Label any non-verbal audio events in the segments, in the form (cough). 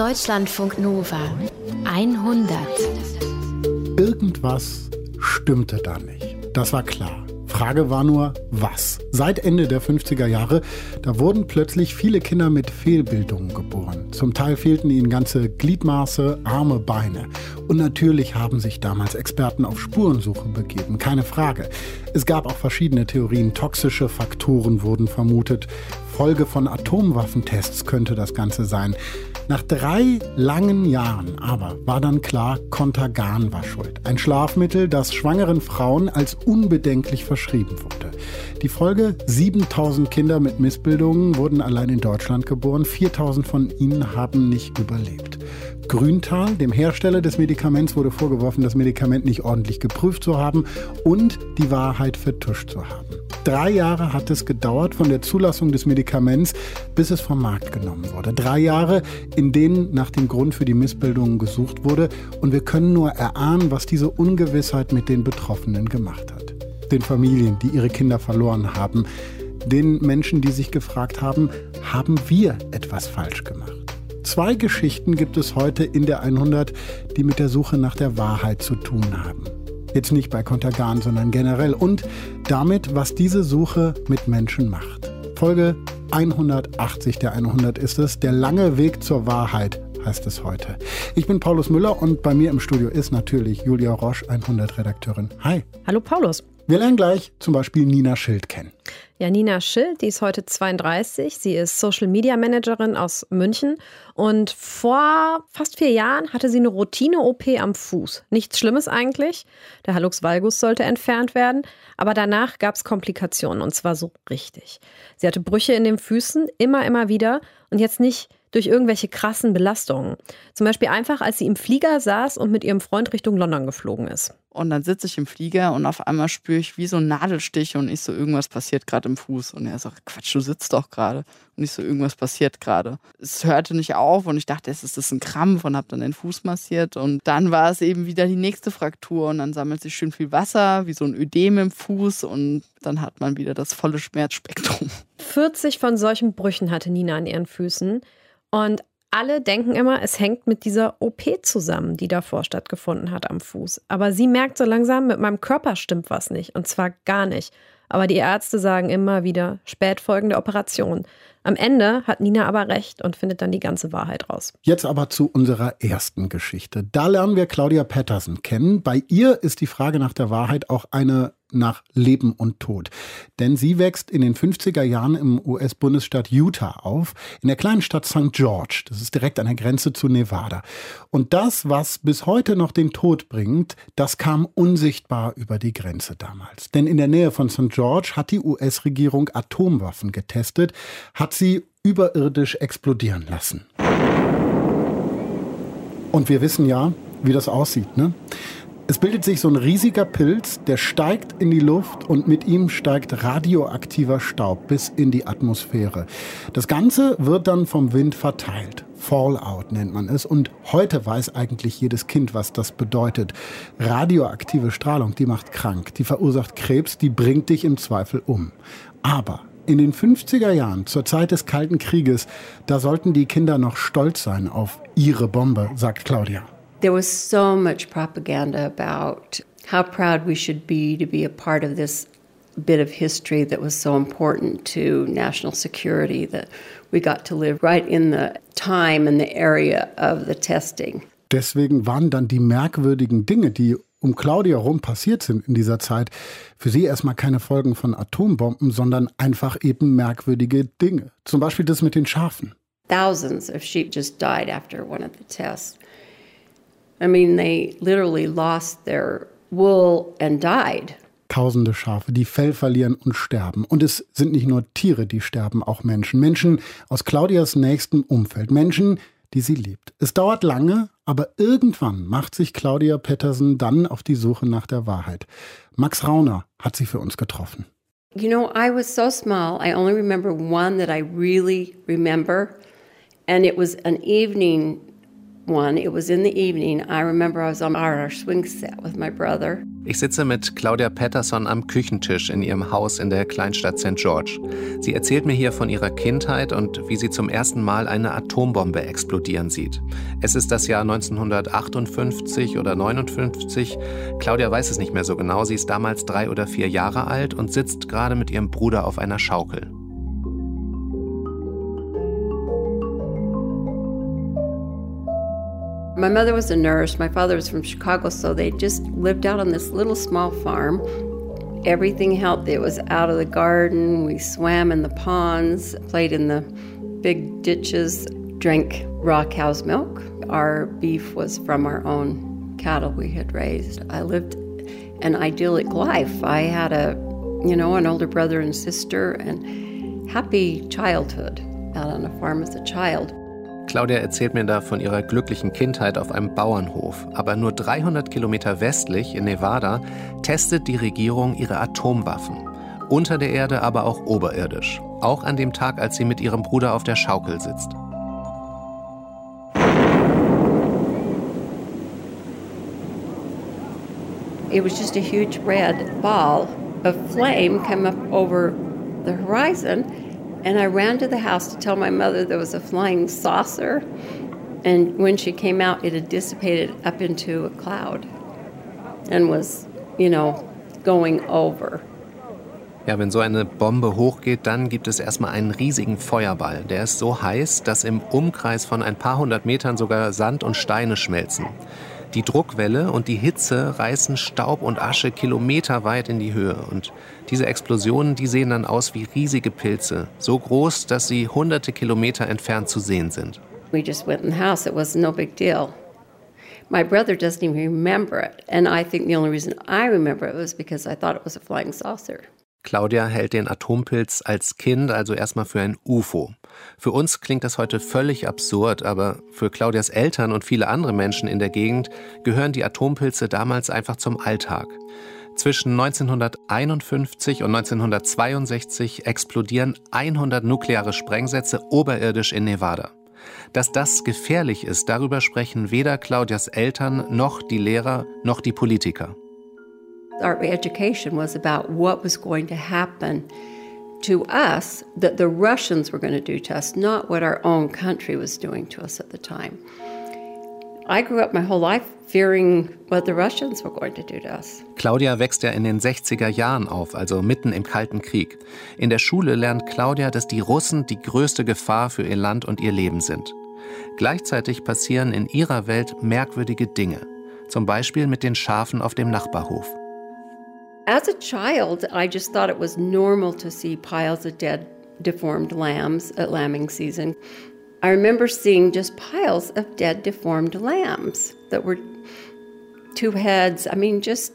Deutschlandfunk Nova 100. Irgendwas stimmte da nicht. Das war klar. Frage war nur, was? Seit Ende der 50er Jahre, da wurden plötzlich viele Kinder mit Fehlbildungen geboren. Zum Teil fehlten ihnen ganze Gliedmaße, Arme, Beine. Und natürlich haben sich damals Experten auf Spurensuche begeben, keine Frage. Es gab auch verschiedene Theorien, toxische Faktoren wurden vermutet. Folge von Atomwaffentests könnte das Ganze sein. Nach drei langen Jahren aber war dann klar, Contagan war schuld. Ein Schlafmittel, das schwangeren Frauen als unbedenklich verschrieben wurde. Die Folge, 7000 Kinder mit Missbildungen wurden allein in Deutschland geboren. 4000 von ihnen haben nicht überlebt. Grüntal, dem Hersteller des Medikaments, wurde vorgeworfen, das Medikament nicht ordentlich geprüft zu haben und die Wahrheit vertuscht zu haben. Drei Jahre hat es gedauert von der Zulassung des Medikaments, bis es vom Markt genommen wurde. Drei Jahre, in denen nach dem Grund für die Missbildungen gesucht wurde. Und wir können nur erahnen, was diese Ungewissheit mit den Betroffenen gemacht hat. Den Familien, die ihre Kinder verloren haben. Den Menschen, die sich gefragt haben, haben wir etwas falsch gemacht? Zwei Geschichten gibt es heute in der 100, die mit der Suche nach der Wahrheit zu tun haben. Jetzt nicht bei Kontergan, sondern generell. Und damit, was diese Suche mit Menschen macht. Folge 180 der 100 ist es. Der lange Weg zur Wahrheit heißt es heute. Ich bin Paulus Müller und bei mir im Studio ist natürlich Julia Roche, 100-Redakteurin. Hi. Hallo Paulus. Wir lernen gleich zum Beispiel Nina Schild kennen. Ja, Nina Schild, die ist heute 32. Sie ist Social Media Managerin aus München. Und vor fast vier Jahren hatte sie eine Routine-OP am Fuß. Nichts Schlimmes eigentlich. Der Hallux valgus sollte entfernt werden. Aber danach gab es Komplikationen und zwar so richtig. Sie hatte Brüche in den Füßen, immer, immer wieder. Und jetzt nicht durch irgendwelche krassen Belastungen. Zum Beispiel einfach, als sie im Flieger saß und mit ihrem Freund Richtung London geflogen ist. Und dann sitze ich im Flieger und auf einmal spüre ich wie so ein Nadelstich und ich so, irgendwas passiert gerade im Fuß. Und er sagt, Quatsch, du sitzt doch gerade. Und ich so, irgendwas passiert gerade. Es hörte nicht auf und ich dachte, es ist ein Krampf und habe dann den Fuß massiert. Und dann war es eben wieder die nächste Fraktur und dann sammelt sich schön viel Wasser, wie so ein Ödem im Fuß und dann hat man wieder das volle Schmerzspektrum. 40 von solchen Brüchen hatte Nina an ihren Füßen. Und alle denken immer, es hängt mit dieser OP zusammen, die davor stattgefunden hat am Fuß. Aber sie merkt so langsam, mit meinem Körper stimmt was nicht. Und zwar gar nicht. Aber die Ärzte sagen immer wieder, spätfolgende Operation. Am Ende hat Nina aber recht und findet dann die ganze Wahrheit raus. Jetzt aber zu unserer ersten Geschichte. Da lernen wir Claudia Patterson kennen. Bei ihr ist die Frage nach der Wahrheit auch eine nach Leben und Tod. Denn sie wächst in den 50er Jahren im US-Bundesstaat Utah auf, in der kleinen Stadt St. George. Das ist direkt an der Grenze zu Nevada. Und das, was bis heute noch den Tod bringt, das kam unsichtbar über die Grenze damals. Denn in der Nähe von St. George hat die US-Regierung Atomwaffen getestet, hat sie überirdisch explodieren lassen. Und wir wissen ja, wie das aussieht. Ne? Es bildet sich so ein riesiger Pilz, der steigt in die Luft und mit ihm steigt radioaktiver Staub bis in die Atmosphäre. Das Ganze wird dann vom Wind verteilt. Fallout nennt man es. Und heute weiß eigentlich jedes Kind, was das bedeutet. Radioaktive Strahlung, die macht krank, die verursacht Krebs, die bringt dich im Zweifel um. Aber in den 50er Jahren, zur Zeit des Kalten Krieges, da sollten die Kinder noch stolz sein auf ihre Bombe, sagt Claudia. There was so much propaganda about how proud we should be to be a part of this bit of history that was so important to national security that we got to live right in the time and the area of the testing. Deswegen waren dann die merkwürdigen Dinge, die um Claudia rum passiert sind in dieser Zeit, für sie erstmal keine Folgen von Atombomben, sondern einfach eben merkwürdige Dinge. Zum Beispiel das mit den Schafen. Thousands of sheep just died after one of the tests. I mean, they literally lost their wool and died. Tausende Schafe, die Fell verlieren und sterben. Und es sind nicht nur Tiere, die sterben, auch Menschen. Menschen aus Claudias nächstem Umfeld. Menschen, die sie liebt. Es dauert lange, aber irgendwann macht sich Claudia Pettersen dann auf die Suche nach der Wahrheit. Max Rauner hat sie für uns getroffen. You know, I was so small. I only remember one that I really remember. And it was an evening one. It was in the evening. I remember I was on our swing set with my brother. Ich sitze mit Claudia Patterson am Küchentisch in ihrem Haus in der Kleinstadt St. George. Sie erzählt mir hier von ihrer Kindheit und wie sie zum ersten Mal eine Atombombe explodieren sieht. Es ist das Jahr 1958 oder 59. Claudia weiß es nicht mehr so genau. Sie ist damals drei oder vier Jahre alt und sitzt gerade mit ihrem Bruder auf einer Schaukel. My mother was a nurse. My father was from Chicago, so they just lived out on this little small farm. Everything helped. It was out of the garden. We swam in the ponds, played in the big ditches, drank raw cow's milk. Our beef was from our own cattle we had raised. I lived an idyllic life. I had a, you know, an older brother and sister and happy childhood out on a farm as a child. Claudia erzählt mir da von ihrer glücklichen Kindheit auf einem Bauernhof. Aber nur 300 Kilometer westlich in Nevada testet die Regierung ihre Atomwaffen. Unter der Erde, aber auch oberirdisch. Auch an dem Tag, als sie mit ihrem Bruder auf der Schaukel sitzt. It was just a huge red ball of flame come up over the horizon And I ran to the house to tell my mother there was a flying saucer. And when she came out, it had dissipated up into a cloud and was, you know, going over. Ja, wenn so eine Bombe hochgeht, dann gibt es erstmal einen riesigen Feuerball. Der ist so heiß, dass im Umkreis von ein paar hundert Metern sogar Sand und Steine schmelzen. Die Druckwelle und die Hitze reißen Staub und Asche kilometerweit in die Höhe. Und diese Explosionen, die sehen dann aus wie riesige Pilze, so groß, dass sie hunderte Kilometer entfernt zu sehen sind. We just went in the house. It was no big deal. My brother doesn't even remember it. And I think the only reason I remember it was because I thought it was a flying saucer. Claudia hält den Atompilz als Kind also erstmal für ein UFO. Für uns klingt das heute völlig absurd, aber für Claudias Eltern und viele andere Menschen in der Gegend gehören die Atompilze damals einfach zum Alltag. Zwischen 1951 und 1962 explodieren 100 nukleare Sprengsätze oberirdisch in Nevada. Dass das gefährlich ist, darüber sprechen weder Claudias Eltern noch die Lehrer noch die Politiker. Our education was about what was going to happen to us that the Russians were going to do to us, not what our own country was doing to us at the time. I grew up my whole life fearing what the Russians were going to do to us. Claudia wächst ja in den 60er Jahren auf, also mitten im Kalten Krieg. In der Schule lernt Claudia, dass die Russen die größte Gefahr für ihr Land und ihr Leben sind. Gleichzeitig passieren in ihrer Welt merkwürdige Dinge. Zum Beispiel mit den Schafen auf dem Nachbarhof. As a child, I just thought it was normal to see piles of dead, deformed lambs at lambing season. I remember seeing just piles of dead, deformed lambs that were two heads. I mean, just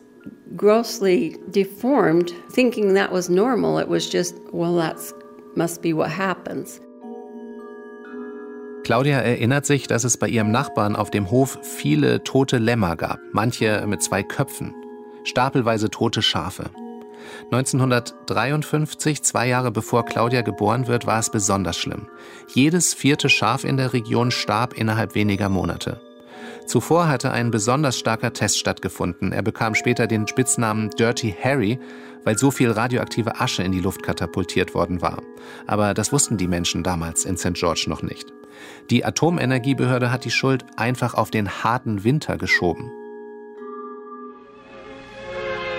grossly deformed, thinking that was normal. It was just, well, that's must be what happens. Claudia erinnert sich, dass es bei ihrem Nachbarn auf dem Hof viele tote Lämmer gab, manche mit zwei Köpfen. Stapelweise tote Schafe. 1953, zwei Jahre bevor Claudia geboren wird, war es besonders schlimm. Jedes vierte Schaf in der Region starb innerhalb weniger Monate. Zuvor hatte ein besonders starker Test stattgefunden. Er bekam später den Spitznamen Dirty Harry, weil so viel radioaktive Asche in die Luft katapultiert worden war. Aber das wussten die Menschen damals in St. George noch nicht. Die Atomenergiebehörde hat die Schuld einfach auf den harten Winter geschoben.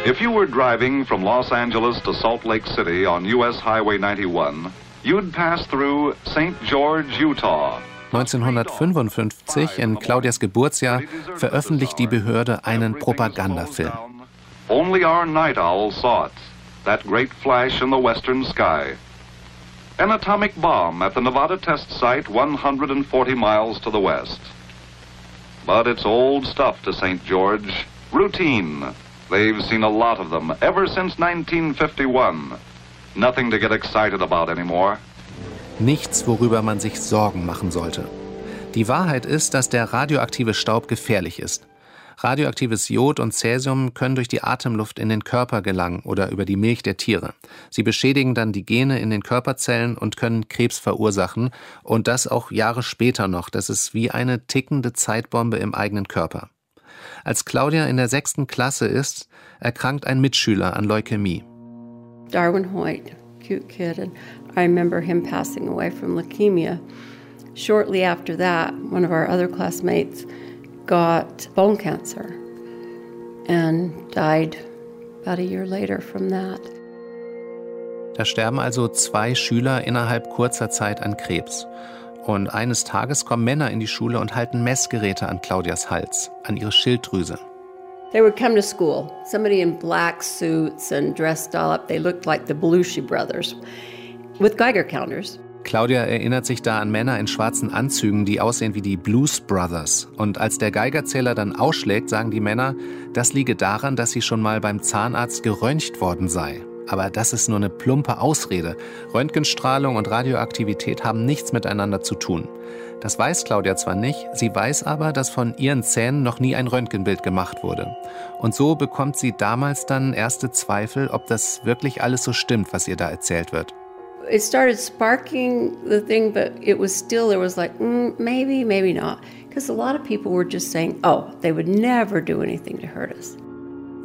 If you were driving from Los Angeles to Salt Lake City on US Highway 91, you'd pass through St. George, Utah. 1955, in Claudias Geburtsjahr, veröffentlicht die Behörde einen Propagandafilm. Only our night owl saw it, that great flash in the western sky. An atomic bomb at the Nevada test site 140 miles to the west. But it's old stuff to St. George, routine, They've seen a lot of them ever since 1951. Nothing to get excited about anymore. Nichts, worüber man sich Sorgen machen sollte. Die Wahrheit ist, dass der radioaktive Staub gefährlich ist. Radioaktives Jod und Cäsium können durch die Atemluft in den Körper gelangen oder über die Milch der Tiere. Sie beschädigen dann die Gene in den Körperzellen und können Krebs verursachen. Und das auch Jahre später noch. Das ist wie eine tickende Zeitbombe im eigenen Körper. Als Claudia in der sechsten Klasse ist, erkrankt ein Mitschüler an Leukämie. Darwin Hoyt, cute kid, and I remember him passing away from leukemia. Shortly after that, one of our other classmates got bone cancer and died about a year later from that. Da sterben also zwei Schüler innerhalb kurzer Zeit an Krebs. Und eines Tages kommen Männer in die Schule und halten Messgeräte an Claudias Hals, an ihre Schilddrüse. They would come to school, somebody in black suits and dressed all up. They looked like the Belushi brothers with Geiger counters. Claudia erinnert sich da an Männer in schwarzen Anzügen, die aussehen wie die Blues Brothers. Und als der Geigerzähler dann ausschlägt, sagen die Männer, das liege daran, dass sie schon mal beim Zahnarzt geröntgt worden sei. Aber das ist nur eine plumpe Ausrede. Röntgenstrahlung und Radioaktivität haben nichts miteinander zu tun. Das weiß Claudia zwar nicht, sie weiß aber, dass von ihren Zähnen noch nie ein Röntgenbild gemacht wurde. Und so bekommt sie damals dann erste Zweifel, ob das wirklich alles so stimmt, was ihr da erzählt wird. It started sparking the thing, but it was still, there was like, mm, maybe, maybe not. Because a lot of people were just saying, oh, they would never do anything to hurt us.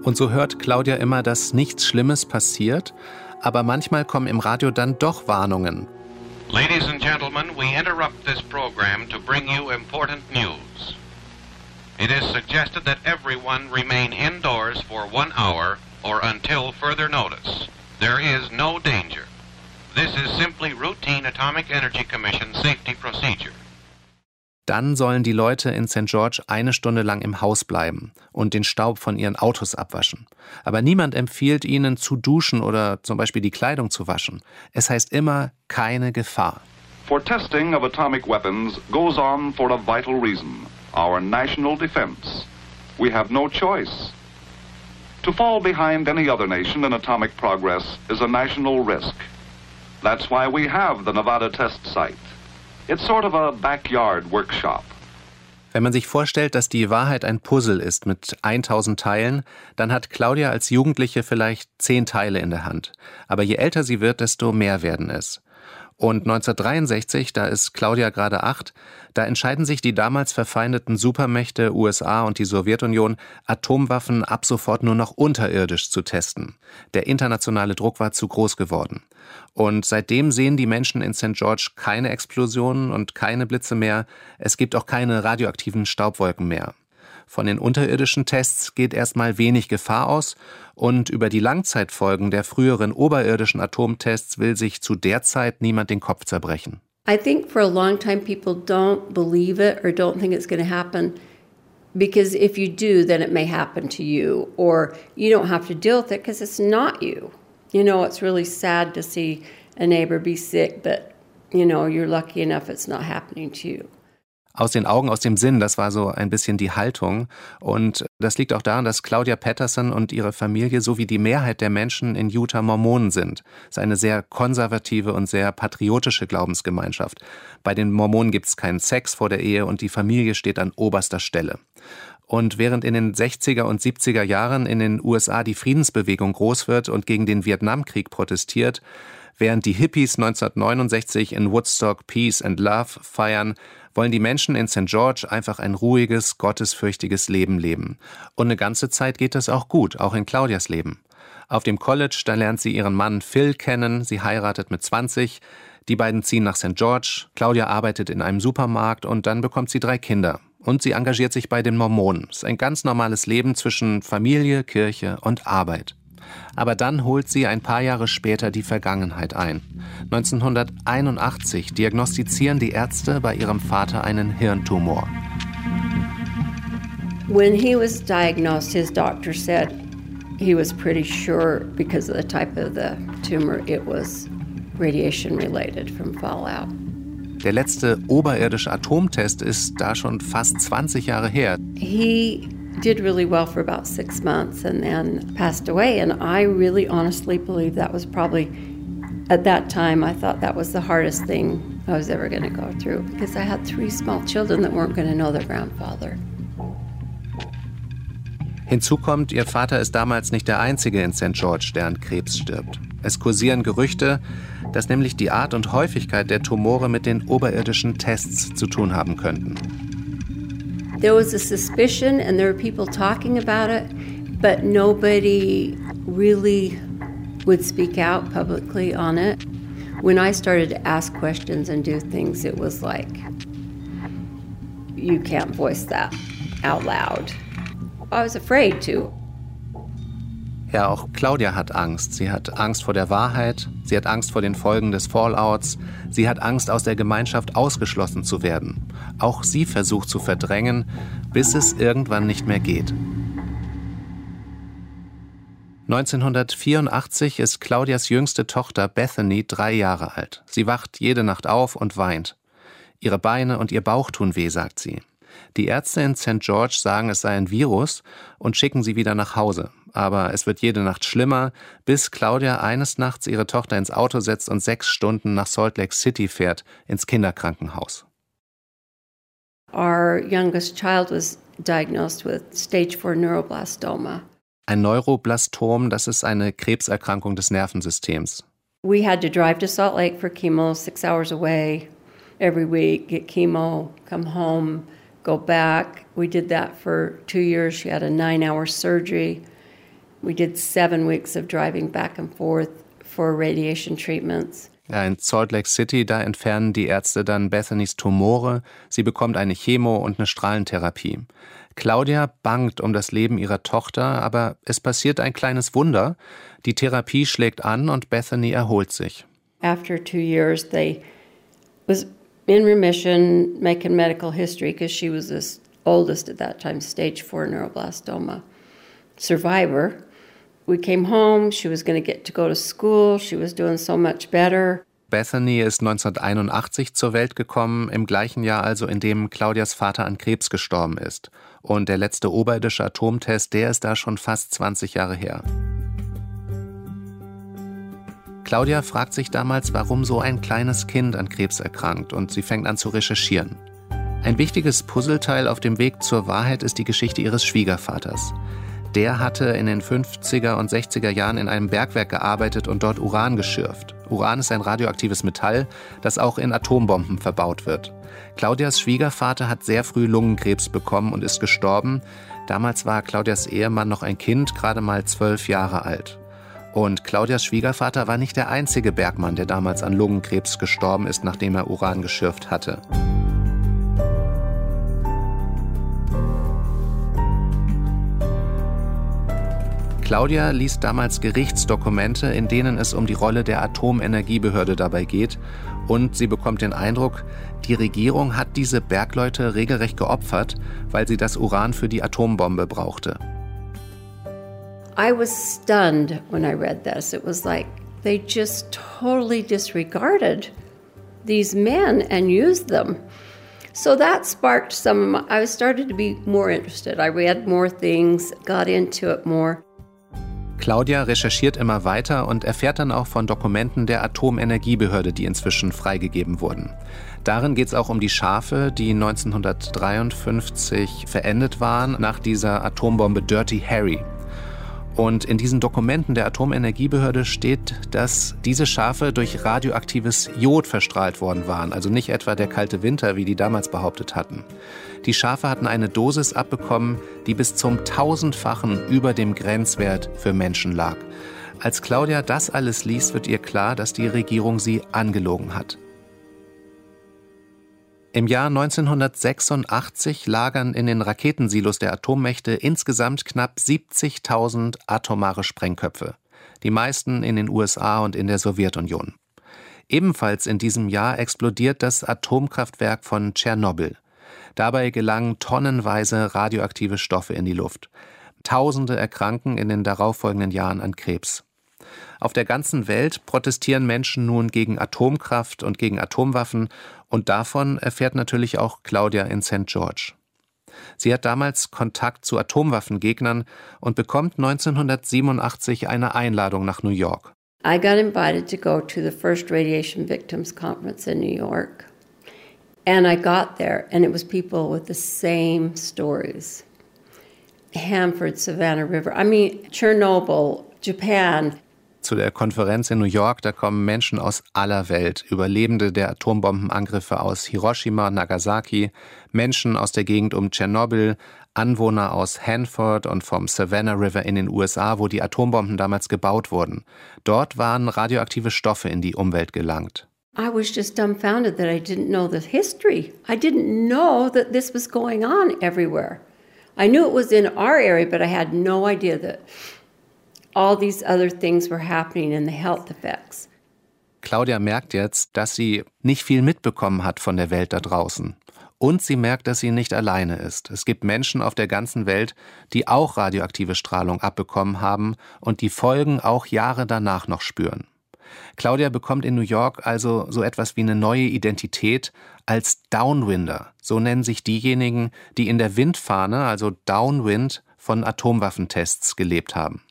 Und so hört Claudia immer, dass nichts Schlimmes passiert, aber manchmal kommen im Radio dann doch Warnungen. Ladies and gentlemen, we interrupt this program to bring you important news. It is suggested that everyone remain indoors for one hour or until further notice. There is no danger. This is simply routine Atomic Energy Commission safety procedure. Dann sollen die Leute in St. George eine Stunde lang im Haus bleiben und den Staub von ihren Autos abwaschen. Aber niemand empfiehlt ihnen zu duschen oder zum Beispiel die Kleidung zu waschen. Es heißt immer keine Gefahr. For testing of atomic weapons goes on for a vital reason our national defense. We have no choice. To fall behind any other nation in atomic progress is a national risk. That's why we have the Nevada test site. It's sort of a backyard workshop. Wenn man sich vorstellt, dass die Wahrheit ein Puzzle ist mit 1000 Teilen, dann hat Claudia als Jugendliche vielleicht 10 Teile in der Hand. Aber je älter sie wird, desto mehr werden es. Und 1963, da ist Claudia gerade acht, da entscheiden sich die damals verfeindeten Supermächte USA und die Sowjetunion, Atomwaffen ab sofort nur noch unterirdisch zu testen. Der internationale Druck war zu groß geworden. Und seitdem sehen die Menschen in St. George keine Explosionen und keine Blitze mehr. Es gibt auch keine radioaktiven Staubwolken mehr. Von den unterirdischen Tests geht erstmal wenig Gefahr aus und über die Langzeitfolgen der früheren oberirdischen Atomtests will sich zu der Zeit niemand den Kopf zerbrechen. I think for a long time people don't believe it or don't think it's going to happen because if you do, then it may happen to you or you don't have to deal with it because it's not you. You know, it's really sad to see a neighbor be sick, but you know, you're lucky enough it's not happening to you. Aus den Augen, aus dem Sinn, das war so ein bisschen die Haltung. Und das liegt auch daran, dass Claudia Patterson und ihre Familie sowie die Mehrheit der Menschen in Utah Mormonen sind. Es ist eine sehr konservative und sehr patriotische Glaubensgemeinschaft. Bei den Mormonen gibt es keinen Sex vor der Ehe und die Familie steht an oberster Stelle. Und während in den 60er und 70er Jahren in den USA die Friedensbewegung groß wird und gegen den Vietnamkrieg protestiert, während die Hippies 1969 in Woodstock Peace and Love feiern, wollen die Menschen in St. George einfach ein ruhiges, gottesfürchtiges Leben leben. Und eine ganze Zeit geht das auch gut, auch in Claudias Leben. Auf dem College, da lernt sie ihren Mann Phil kennen, sie heiratet mit 20, die beiden ziehen nach St. George, Claudia arbeitet in einem Supermarkt und dann bekommt sie drei Kinder. Und sie engagiert sich bei den Mormonen. Es ist ein ganz normales Leben zwischen Familie, Kirche und Arbeit. Aber dann holt sie ein paar Jahre später die Vergangenheit ein. 1981 diagnostizieren die Ärzte bei ihrem Vater einen Hirntumor. When he was diagnosed, his doctor said he was pretty sure because of the type of the tumor it was radiation related from fallout. Der letzte oberirdische Atomtest ist da schon fast 20 Jahre her. He did really well for about six months and then passed away. And I really honestly believe that was probably, at that time, I thought that was the hardest thing I was ever going to go through because I had three small children that weren't going to know their grandfather. Hinzu kommt, ihr Vater ist damals nicht der Einzige in St. George, der an Krebs stirbt. Es kursieren Gerüchte, dass nämlich die Art und Häufigkeit der Tumore mit den oberirdischen Tests zu tun haben könnten. There was a suspicion and there were people talking about it, but nobody really would speak out publicly on it. When I started to ask questions and do things, it was like, you can't voice that out loud. I was afraid to. Ja, auch Claudia hat Angst. Sie hat Angst vor der Wahrheit, sie hat Angst vor den Folgen des Fallouts, sie hat Angst, aus der Gemeinschaft ausgeschlossen zu werden. Auch sie versucht zu verdrängen, bis es irgendwann nicht mehr geht. 1984 ist Claudias jüngste Tochter Bethany drei Jahre alt. Sie wacht jede Nacht auf und weint. Ihre Beine und ihr Bauch tun weh, sagt sie. Die Ärzte in St. George sagen, es sei ein Virus und schicken sie wieder nach Hause. Aber es wird jede Nacht schlimmer, bis Claudia eines Nachts ihre Tochter ins Auto setzt und sechs Stunden nach Salt Lake City fährt, ins Kinderkrankenhaus. Our youngest child was diagnosed with stage 4 neuroblastoma. Ein Neuroblastom, das ist eine Krebserkrankung des Nervensystems. We had to drive to Salt Lake for chemo, six hours away every week, get chemo, come home, go back. We did that for two years. She had a nine hour surgery. We did seven weeks of driving back and forth for radiation treatments. Ja, in Salt Lake City, da entfernen die Ärzte dann Bethany's Tumore. Sie bekommt eine Chemo und eine Strahlentherapie. Claudia bangt um das Leben ihrer Tochter, aber es passiert ein kleines Wunder. Die Therapie schlägt an und Bethany erholt sich. After two years, they was in remission, making medical history because she was the oldest at that time, stage four neuroblastoma survivor. We came home, she was going to get to go to school, she was doing so much better. Bethany ist 1981 zur Welt gekommen, im gleichen Jahr also, in dem Claudias Vater an Krebs gestorben ist. Und der letzte oberirdische Atomtest, der ist da schon fast 20 Jahre her. Claudia fragt sich damals, warum so ein kleines Kind an Krebs erkrankt und sie fängt an zu recherchieren. Ein wichtiges Puzzleteil auf dem Weg zur Wahrheit ist die Geschichte ihres Schwiegervaters. Der hatte in den 50er und 60er Jahren in einem Bergwerk gearbeitet und dort Uran geschürft. Uran ist ein radioaktives Metall, das auch in Atombomben verbaut wird. Claudias Schwiegervater hat sehr früh Lungenkrebs bekommen und ist gestorben. Damals war Claudias Ehemann noch ein Kind, gerade mal zwölf Jahre alt. Und Claudias Schwiegervater war nicht der einzige Bergmann, der damals an Lungenkrebs gestorben ist, nachdem er Uran geschürft hatte. Claudia liest damals Gerichtsdokumente, in denen es um die Rolle der Atomenergiebehörde dabei geht. Und sie bekommt den Eindruck, die Regierung hat diese Bergleute regelrecht geopfert, weil sie das Uran für die Atombombe brauchte. I was stunned when I read this. It was like they just totally disregarded these men and used them. So that sparked some. I started to be more interested. I read more things, got into it more. Claudia recherchiert immer weiter und erfährt dann auch von Dokumenten der Atomenergiebehörde, die inzwischen freigegeben wurden. Darin geht es auch um die Schafe, die 1953 verendet waren nach dieser Atombombe Dirty Harry. Und in diesen Dokumenten der Atomenergiebehörde steht, dass diese Schafe durch radioaktives Jod verstrahlt worden waren, also nicht etwa der kalte Winter, wie die damals behauptet hatten. Die Schafe hatten eine Dosis abbekommen, die bis zum tausendfachen über dem Grenzwert für Menschen lag. Als Claudia das alles liest, wird ihr klar, dass die Regierung sie angelogen hat. Im Jahr 1986 lagern in den Raketensilos der Atommächte insgesamt knapp 70.000 atomare Sprengköpfe, die meisten in den USA und in der Sowjetunion. Ebenfalls in diesem Jahr explodiert das Atomkraftwerk von Tschernobyl. Dabei gelangen tonnenweise radioaktive Stoffe in die Luft. Tausende erkranken in den darauffolgenden Jahren an Krebs. Auf der ganzen Welt protestieren Menschen nun gegen Atomkraft und gegen Atomwaffen und davon erfährt natürlich auch Claudia in St. George. Sie hat damals Kontakt zu Atomwaffengegnern und bekommt 1987 eine Einladung nach New York. I got invited to go to the first Radiation Victims Conference in New York. And I got there, and it was people with the same stories. Hanford, Savannah River. I mean, Chernobyl, Japan. Zu der Konferenz in New York, da kommen Menschen aus aller Welt, Überlebende der Atombombenangriffe aus Hiroshima, Nagasaki, Menschen aus der Gegend um Tschernobyl, Anwohner aus Hanford und vom Savannah River in den USA, wo die Atombomben damals gebaut wurden. Dort waren radioaktive Stoffe in die Umwelt gelangt. I was just dumbfounded that I didn't know the history. I didn't know that this was going on everywhere. I knew it was in our area, but I had no idea that all these other things were happening and the health effects. Claudia merkt jetzt, dass sie nicht viel mitbekommen hat von der Welt da draußen. Und sie merkt, dass sie nicht alleine ist. Es gibt Menschen auf der ganzen Welt, die auch radioaktive Strahlung abbekommen haben und die Folgen auch Jahre danach noch spüren. Claudia bekommt in New York also so etwas wie eine neue Identität als Downwinder. So nennen sich diejenigen, die in der Windfahne, also Downwind, von Atomwaffentests gelebt haben.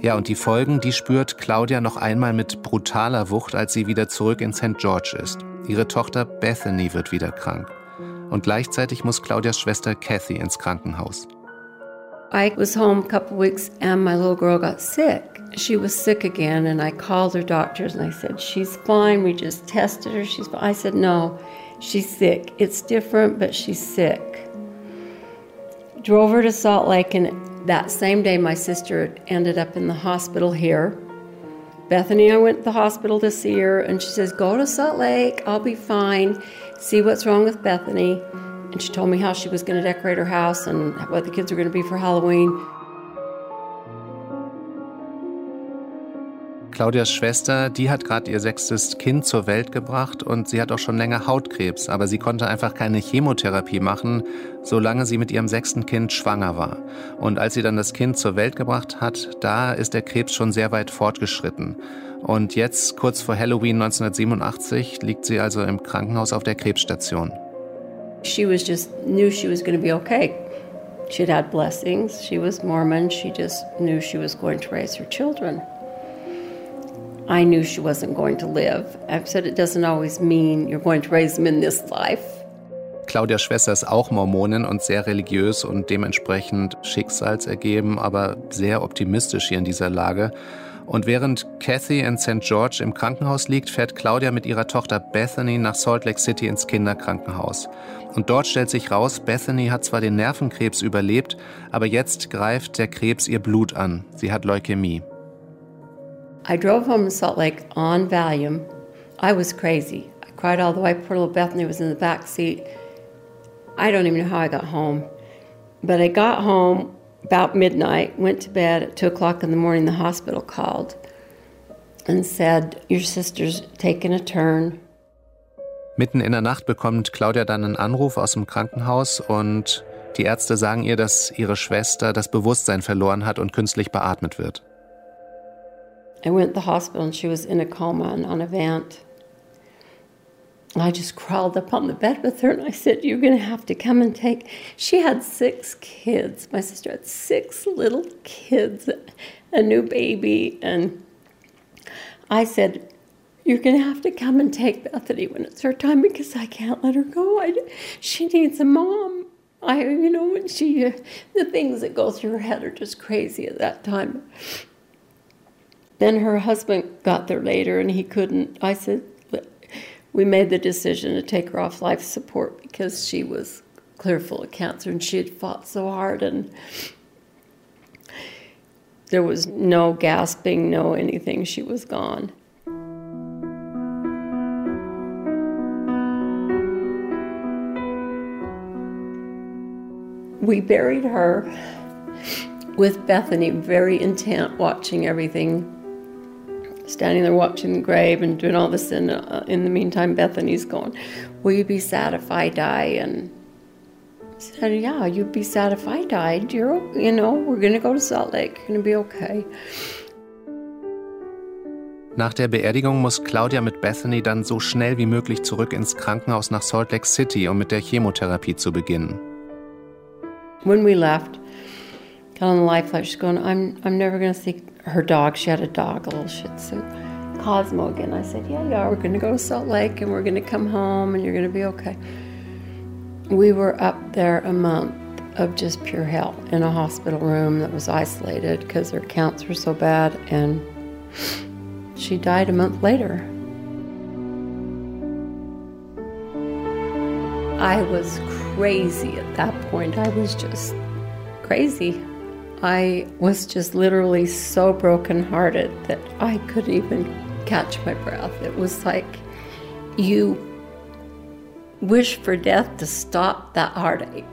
Ja, und die Folgen, die spürt Claudia noch einmal mit brutaler Wucht, als sie wieder zurück in St. George ist. Ihre Tochter Bethany wird wieder krank. Und gleichzeitig muss Claudias Schwester Kathy ins Krankenhaus. I was home a couple weeks and my little girl got sick. She was sick again and I called her doctors and I said, "She's fine. We just tested her. She's fine." I said, "No, she's sick. It's different, but she's sick." Drove her to Salt Lake and that same day, my sister ended up in the hospital here. Bethany, I went to the hospital to see her, and she says, Go to Salt Lake, I'll be fine. See what's wrong with Bethany. And she told me how she was going to decorate her house and what the kids were going to be for Halloween. Claudias Schwester, die hat gerade ihr sechstes Kind zur Welt gebracht und sie hat auch schon länger Hautkrebs, aber sie konnte einfach keine Chemotherapie machen, solange sie mit ihrem sechsten Kind schwanger war. Und als sie dann das Kind zur Welt gebracht hat, da ist der Krebs schon sehr weit fortgeschritten. Und jetzt, kurz vor Halloween 1987, liegt sie also im Krankenhaus auf der Krebsstation. She was just knew she was going to be okay. She'd had blessings. She was Mormon. She just knew she was going to raise her children. I knew she wasn't going to live. I've said it doesn't always mean you're going to raise them in this life. Claudias Schwester ist auch Mormonin und sehr religiös und dementsprechend schicksalsergeben, aber sehr optimistisch hier in dieser Lage. Und während Kathy in St. George im Krankenhaus liegt, fährt Claudia mit ihrer Tochter Bethany nach Salt Lake City ins Kinderkrankenhaus. Und dort stellt sich raus, Bethany hat zwar den Nervenkrebs überlebt, aber jetzt greift der Krebs ihr Blut an. Sie hat Leukämie. I drove home to Salt Lake on Valium. I was crazy. I cried all the way. Poor little Bethany was in the back seat. I don't even know how I got home. But I got home about midnight, went to bed at 2 o'clock in the morning. The hospital called and said, Your sister's taking a turn. Mitten in der Nacht bekommt Claudia dann einen Anruf aus dem Krankenhaus und die Ärzte sagen ihr, dass ihre Schwester das Bewusstsein verloren hat und künstlich beatmet wird. I went to the hospital and she was in a coma and on a vent. I just crawled up on the bed with her and I said, You're going to have to come and take. She had six kids. My sister had six little kids, a new baby. And I said, You're going to have to come and take Bethany when it's her time because I can't let her go. I, she needs a mom. I, you know, when she, the things that go through her head are just crazy at that time. Then her husband got there later and he couldn't. I said, we made the decision to take her off life support because she was clear full of cancer and she had fought so hard and there was no gasping, no anything. She was gone. We buried her with Bethany, very intent, watching everything standing there watching the grave and doing all this. And uh, in the meantime, Bethany's going, Will you be sad if I die? And I said, Yeah, you'd be sad if I died. You're, you know, we're going to go to Salt Lake. You're going to be okay. Nach der Beerdigung muss Claudia mit Bethany dann so schnell wie möglich zurück ins Krankenhaus nach Salt Lake City, um mit der Chemotherapie zu beginnen. When we left, got on the life flight, she's going, I'm, I'm never going to see her dog, she had a dog, a little Shih Tzu, Cosmo again. I said, Yeah, yeah, we're going to go to Salt Lake and we're going to come home and you're going to be okay. We were up there a month of just pure hell in a hospital room that was isolated because her counts were so bad, and she died a month later. I was crazy at that point. I was just crazy. I was just literally so brokenhearted that I couldn't even catch my breath. It was like you wish for death to stop that heartache.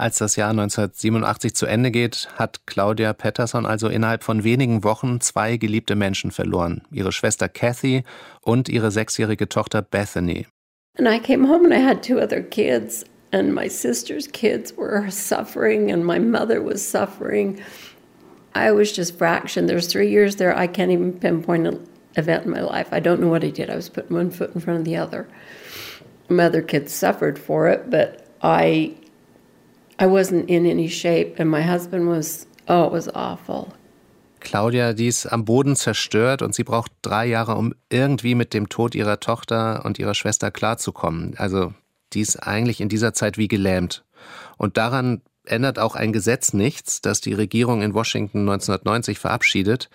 Als das Jahr 1987 zu Ende geht, hat Claudia Patterson also innerhalb von wenigen Wochen zwei geliebte Menschen verloren. Ihre Schwester Kathy und ihre sechsjährige Tochter Bethany. And I came home and I had two other kids and my sister's kids were suffering and my mother was suffering. I was just fractioned. There's three years there. I can't even pinpoint an event in my life. I don't know what I did. I was putting one foot in front of the other. My other kids suffered for it, but I I wasn't in any shape and my husband was, oh, it was awful. Claudia, die ist am Boden zerstört und sie braucht drei Jahre, um irgendwie mit dem Tod ihrer Tochter und ihrer Schwester klarzukommen. Also die ist eigentlich in dieser Zeit wie gelähmt. Und daran ändert auch ein Gesetz nichts, das die Regierung in Washington 1990 verabschiedet.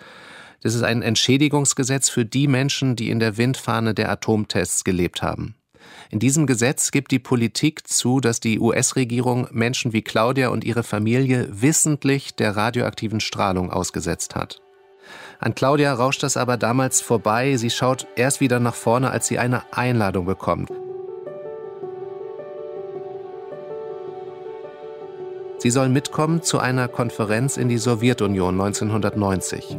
Das ist ein Entschädigungsgesetz für die Menschen, die in der Windfahne der Atomtests gelebt haben. In diesem Gesetz gibt die Politik zu, dass die US-Regierung Menschen wie Claudia und ihre Familie wissentlich der radioaktiven Strahlung ausgesetzt hat. An Claudia rauscht das aber damals vorbei. Sie schaut erst wieder nach vorne, als sie eine Einladung bekommt. Sie soll mitkommen zu einer Konferenz in die Sowjetunion 1990.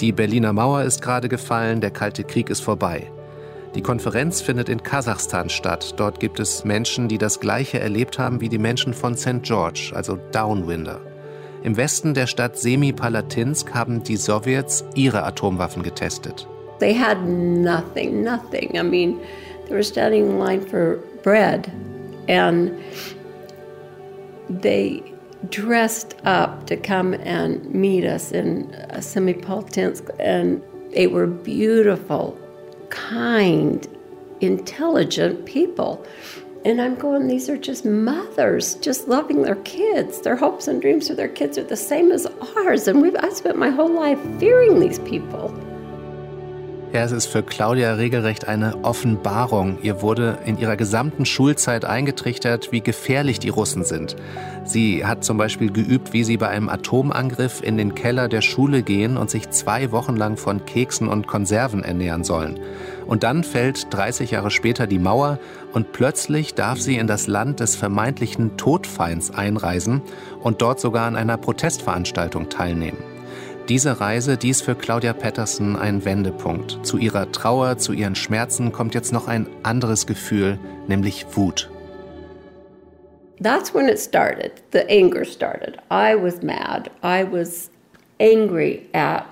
Die Berliner Mauer ist gerade gefallen, der Kalte Krieg ist vorbei. Die Konferenz findet in Kasachstan statt. Dort gibt es Menschen, die das Gleiche erlebt haben wie die Menschen von St. George, also Downwinder. Im Westen der Stadt Semipalatinsk haben die Sowjets ihre Atomwaffen getestet. They had nothing, nothing. I mean, they were standing in line for bread and they dressed up to come and meet us in Semipalatinsk and they were beautiful kind, intelligent people. And I'm going, these are just mothers just loving their kids. Their hopes and dreams for their kids are the same as ours. And we've, I spent my whole life fearing these people. Ja, es ist für Claudia regelrecht eine Offenbarung. Ihr wurde in ihrer gesamten Schulzeit eingetrichtert, wie gefährlich die Russen sind. Sie hat zum Beispiel geübt, wie sie bei einem Atomangriff in den Keller der Schule gehen und sich zwei Wochen lang von Keksen und Konserven ernähren sollen. Und dann fällt 30 Jahre später die Mauer und plötzlich darf sie in das Land des vermeintlichen Todfeinds einreisen und dort sogar an einer Protestveranstaltung teilnehmen. Diese Reise, die ist für Claudia Patterson ein Wendepunkt. Zu ihrer Trauer, zu ihren Schmerzen kommt jetzt noch ein anderes Gefühl, nämlich Wut. That's when it started. The anger started. I was mad. I was angry at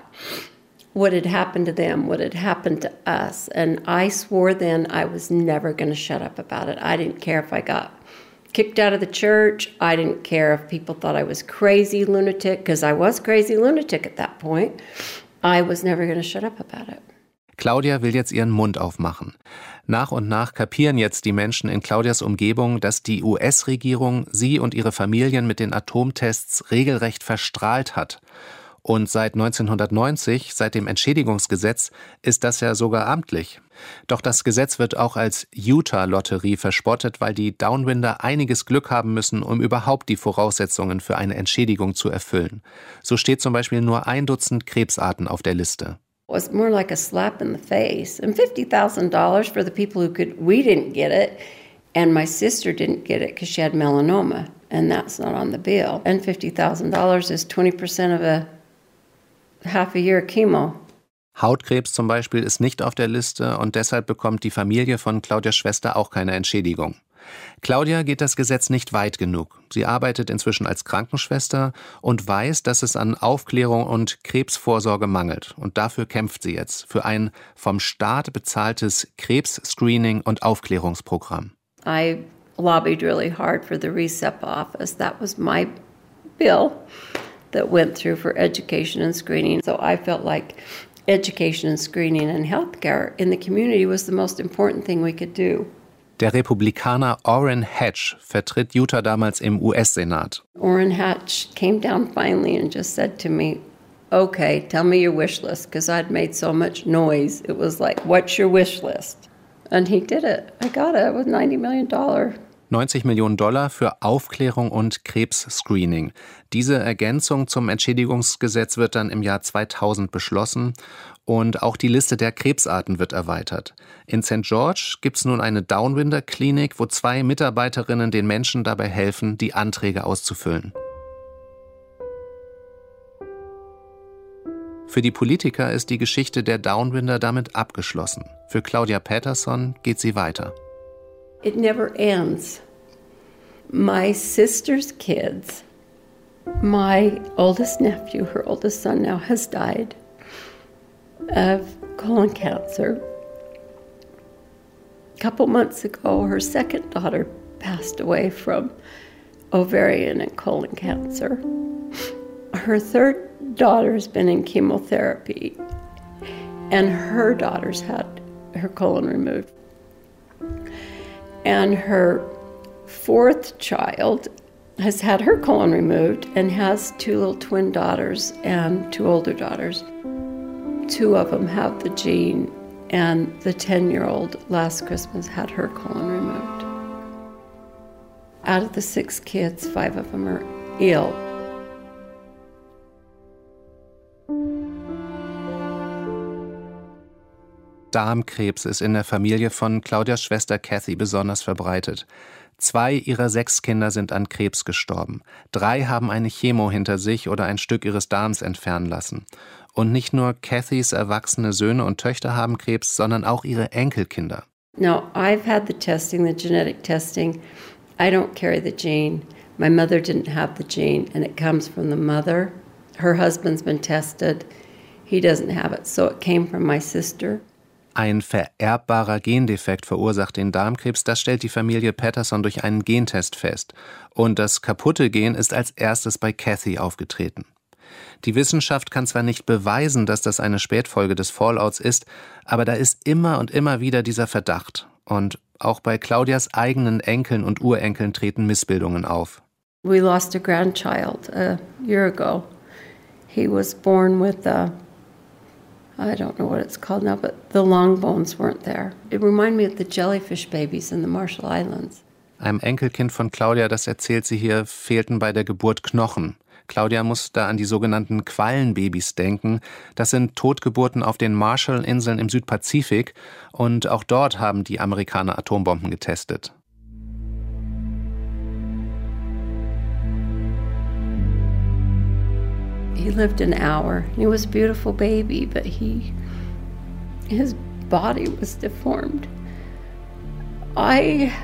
what had happened to them, what had happened to us. And I swore then I was never going to shut up about it. I didn't care if I got kicked out of the church. I didn't care if people thought I was crazy lunatic, because I was crazy lunatic at that point. I was never going to shut up about it. Claudia will jetzt ihren Mund aufmachen. Nach und nach kapieren jetzt die Menschen in Claudias Umgebung, dass die US-Regierung sie und ihre Familien mit den Atomtests regelrecht verstrahlt hat. Und seit 1990, seit dem Entschädigungsgesetz, ist das ja sogar amtlich. Doch das Gesetz wird auch als Utah-Lotterie verspottet, weil die Downwinder einiges Glück haben müssen, um überhaupt die Voraussetzungen für eine Entschädigung zu erfüllen. So steht zum Beispiel nur ein Dutzend Krebsarten auf der Liste. was more like a slap in the face. And $50,000 for the people who could, we didn't get it. And my sister didn't get it because she had melanoma, and that's not on the bill. And $50,000 is 20% of a half a year chemo. Hautkrebs zum Beispiel ist nicht auf der Liste und deshalb bekommt die Familie von Claudias Schwester auch keine Entschädigung. Claudia geht das Gesetz nicht weit genug. Sie arbeitet inzwischen als Krankenschwester und weiß, dass es an Aufklärung und Krebsvorsorge mangelt. Und dafür kämpft sie jetzt für ein vom Staat bezahltes Krebsscreening und Aufklärungsprogramm. I lobbied really hard for the RECEP office. That was my bill that went through for education and screening. So I felt like education and screening and healthcare in the community was the most important thing we could do. Der Republikaner Orrin Hatch vertritt Utah damals im US-Senat. Orrin Hatch came down finally and just said to me, Okay, tell me your wish list, because I'd made so much noise. It was like, What's your wish list? And he did it. I got it with $90 million. 90 Millionen Dollar für Aufklärung und Krebsscreening. Diese Ergänzung zum Entschädigungsgesetz wird dann im Jahr 2000 beschlossen und auch die Liste der Krebsarten wird erweitert. In St. George gibt es nun eine Downwinder-Klinik, wo zwei Mitarbeiterinnen den Menschen dabei helfen, die Anträge auszufüllen. Für die Politiker ist die Geschichte der Downwinder damit abgeschlossen. Für Claudia Patterson geht sie weiter. It never ends. My sister's kids, my oldest nephew, her oldest son now, has died of colon cancer. A couple months ago, her second daughter passed away from ovarian and colon cancer. Her third daughter has been in chemotherapy, and her daughter's had her colon removed. And her fourth child has had her colon removed and has two little twin daughters and two older daughters. Two of them have the gene, and the 10 year old last Christmas had her colon removed. Out of the six kids, five of them are ill. Darmkrebs ist in der Familie von Claudias Schwester Kathy besonders verbreitet. Zwei ihrer sechs Kinder sind an Krebs gestorben. Drei haben eine Chemo hinter sich oder ein Stück ihres Darms entfernen lassen. Und nicht nur Kathys erwachsene Söhne und Töchter haben Krebs, sondern auch ihre Enkelkinder. Now, I've had the testing, the genetic testing. I don't carry the gene. My mother didn't have the gene, and it comes from the mother. Her husband's been tested. He doesn't have it, so it came from my sister. Ein vererbbarer Gendefekt verursacht den Darmkrebs, das stellt die Familie Patterson durch einen Gentest fest. Und das kaputte Gen ist als erstes bei Kathy aufgetreten. Die Wissenschaft kann zwar nicht beweisen, dass das eine Spätfolge des Fallouts ist, aber da ist immer und immer wieder dieser Verdacht. Und auch bei Claudias eigenen Enkeln und Urenkeln treten Missbildungen auf. We lost a grandchild a year ago. He was born with a I don't know what it's called now, but the long bones weren't there. It reminded me of the jellyfish babies in the Marshall Islands. Einem Enkelkind von Claudia, das erzählt sie hier, fehlten bei der Geburt Knochen. Claudia muss da an die sogenannten Quallenbabys denken. Das sind Totgeburten auf den Marshall-Inseln im Südpazifik und auch dort haben die Amerikaner Atombomben getestet. He lived an hour. He was a beautiful baby, but he his body was deformed. I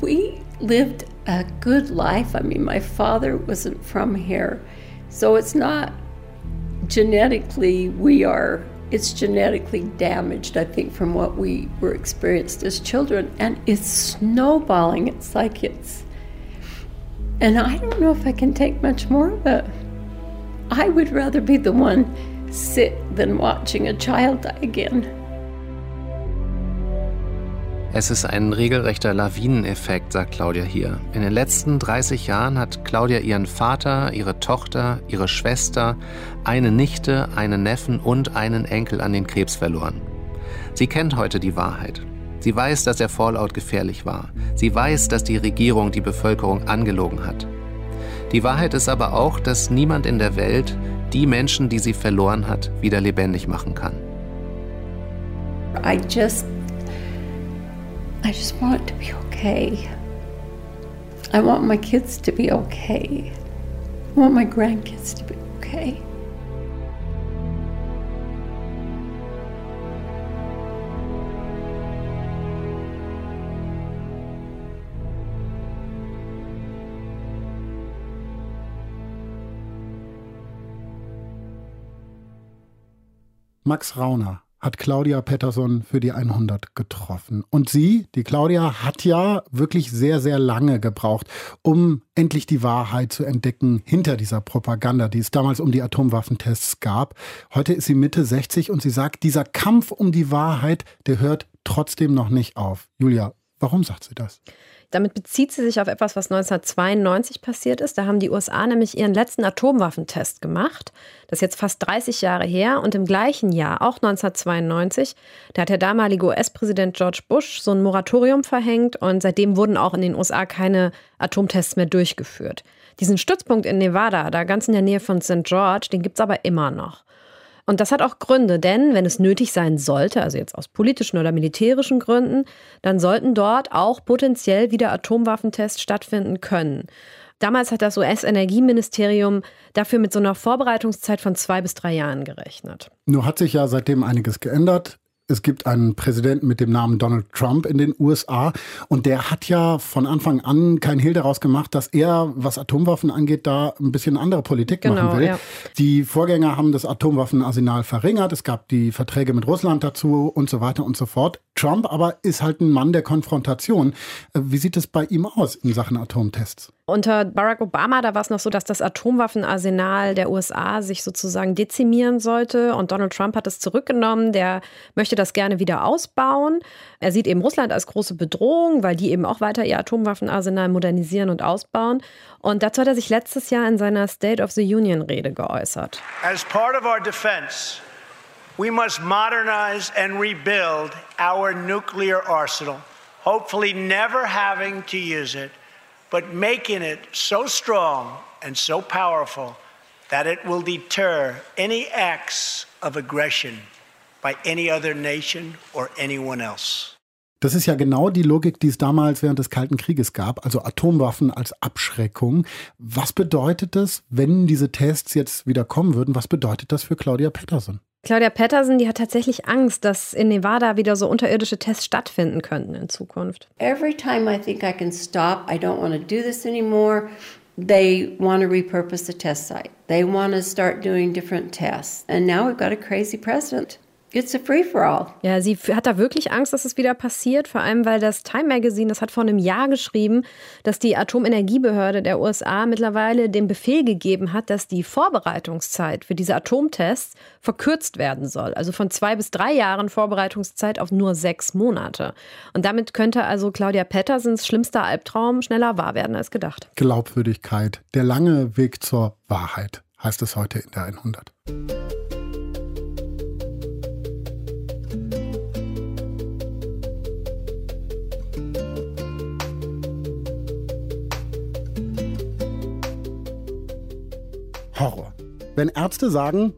we lived a good life. I mean, my father wasn't from here. So it's not genetically, we are, it's genetically damaged, I think, from what we were experienced as children. And it's snowballing. It's like it's, and I don't know if I can take much more of it. I would rather be the one sick than watching a child die again. Es ist ein regelrechter Lawineneffekt, sagt Claudia hier. In den letzten 30 Jahren hat Claudia ihren Vater, ihre Tochter, ihre Schwester, eine Nichte, einen Neffen und einen Enkel an den Krebs verloren. Sie kennt heute die Wahrheit. Sie weiß, dass der Fallout gefährlich war. Sie weiß, dass die Regierung die Bevölkerung angelogen hat. Die Wahrheit ist aber auch, dass niemand in der Welt die Menschen, die sie verloren hat, wieder lebendig machen kann. I just I just want to be okay. I want my kids to be okay. I want my grandkids to be okay. Max Rauner hat Claudia Pettersson für die 100 getroffen. Und sie, die Claudia, hat ja wirklich sehr, sehr lange gebraucht, um endlich die Wahrheit zu entdecken hinter dieser Propaganda, die es damals um die Atomwaffentests gab. Heute ist sie Mitte 60 und sie sagt, dieser Kampf um die Wahrheit, der hört trotzdem noch nicht auf. Julia, warum sagt sie das? Damit bezieht sie sich auf etwas, was 1992 passiert ist. Da haben die USA nämlich ihren letzten Atomwaffentest gemacht. Das ist jetzt fast 30 Jahre her. Und im gleichen Jahr, auch 1992, da hat der damalige US-Präsident George Bush so ein Moratorium verhängt. Und seitdem wurden auch in den USA keine Atomtests mehr durchgeführt. Diesen Stützpunkt in Nevada, da ganz in der Nähe von St. George, den gibt es aber immer noch. Und das hat auch Gründe, denn wenn es nötig sein sollte, also jetzt aus politischen oder militärischen Gründen, dann sollten dort auch potenziell wieder Atomwaffentests stattfinden können. Damals hat das US-Energieministerium dafür mit so einer Vorbereitungszeit von zwei bis drei Jahren gerechnet. Nur hat sich ja seitdem einiges geändert. Es gibt einen Präsidenten mit dem Namen Donald Trump in den USA und der hat ja von Anfang an kein Hehl daraus gemacht, dass er, was Atomwaffen angeht, da ein bisschen andere Politik genau, machen will. Ja. Die Vorgänger haben das Atomwaffenarsenal verringert, es gab die Verträge mit Russland dazu und so weiter und so fort. Trump aber ist halt ein Mann der Konfrontation. Äh, wie sieht es bei ihm aus in Sachen Atomtests? Unter Barack Obama, da war es noch so, dass das Atomwaffenarsenal der USA sich sozusagen dezimieren sollte. Und Donald Trump hat es zurückgenommen. Der möchte das gerne wieder ausbauen. Er sieht eben Russland als große Bedrohung, weil die eben auch weiter ihr Atomwaffenarsenal modernisieren und ausbauen. Und dazu hat er sich letztes Jahr in seiner State of the Union Rede geäußert. As part of our defense, we must modernize and rebuild our nuclear arsenal, hopefully never having to use it but making it so strong and so powerful that it will deter any acts of aggression by any other nation or anyone else. Das ist ja genau die Logik, die es damals während des Kalten Krieges gab, also Atomwaffen als Abschreckung. Was bedeutet das, wenn diese Tests jetzt wieder kommen würden? Was bedeutet das für Claudia Patterson? Claudia Patterson, die hat tatsächlich Angst, dass in Nevada wieder so unterirdische Tests stattfinden könnten in Zukunft. Every time I think I can stop, I don't want to do this anymore. They want to repurpose the test site. They want to start doing different tests. And now we've got a crazy president. It's a free for all. Ja, sie hat da wirklich Angst, dass es wieder passiert, vor allem weil das Time Magazine, das hat vor einem Jahr geschrieben, dass die Atomenergiebehörde der USA mittlerweile den Befehl gegeben hat, dass die Vorbereitungszeit für diese Atomtests verkürzt werden soll. Also von zwei bis drei Jahren Vorbereitungszeit auf nur sechs Monate. Und damit könnte also Claudia Pattersons schlimmster Albtraum schneller wahr werden als gedacht. Glaubwürdigkeit, der lange Weg zur Wahrheit, heißt es heute in der 100. Horror. Wenn Ärzte sagen,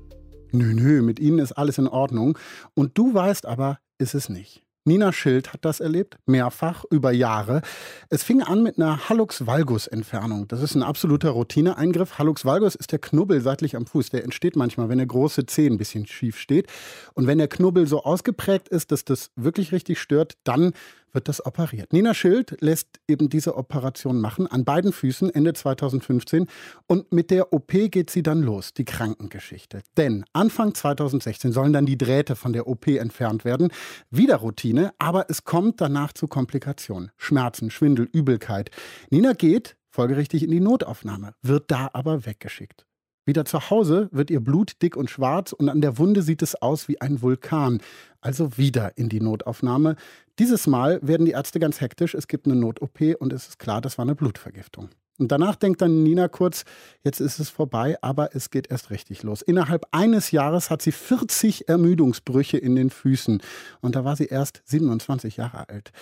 nö, nö, mit ihnen ist alles in Ordnung und du weißt aber, ist es nicht. Nina Schild hat das erlebt, mehrfach, über Jahre. Es fing an mit einer Hallux-Valgus-Entfernung. Das ist ein absoluter Routineeingriff. Hallux valgus ist der Knubbel seitlich am Fuß. Der entsteht manchmal, wenn der große Zeh ein bisschen schief steht. Und wenn der Knubbel so ausgeprägt ist, dass das wirklich richtig stört, dann wird das operiert. Nina Schild lässt eben diese Operation machen, an beiden Füßen Ende 2015. Und mit der OP geht sie dann los, die Krankengeschichte. Denn Anfang 2016 sollen dann die Drähte von der OP entfernt werden. Wieder Routine, aber es kommt danach zu Komplikationen. Schmerzen, Schwindel, Übelkeit. Nina geht folgerichtig in die Notaufnahme, wird da aber weggeschickt. Wieder zu Hause wird ihr Blut dick und schwarz und an der Wunde sieht es aus wie ein Vulkan. Also wieder in die Notaufnahme. Dieses Mal werden die Ärzte ganz hektisch. Es gibt eine Not-OP und es ist klar, das war eine Blutvergiftung. Und danach denkt dann Nina kurz, jetzt ist es vorbei, aber es geht erst richtig los. Innerhalb eines Jahres hat sie 40 Ermüdungsbrüche in den Füßen. Und da war sie erst 27 Jahre alt.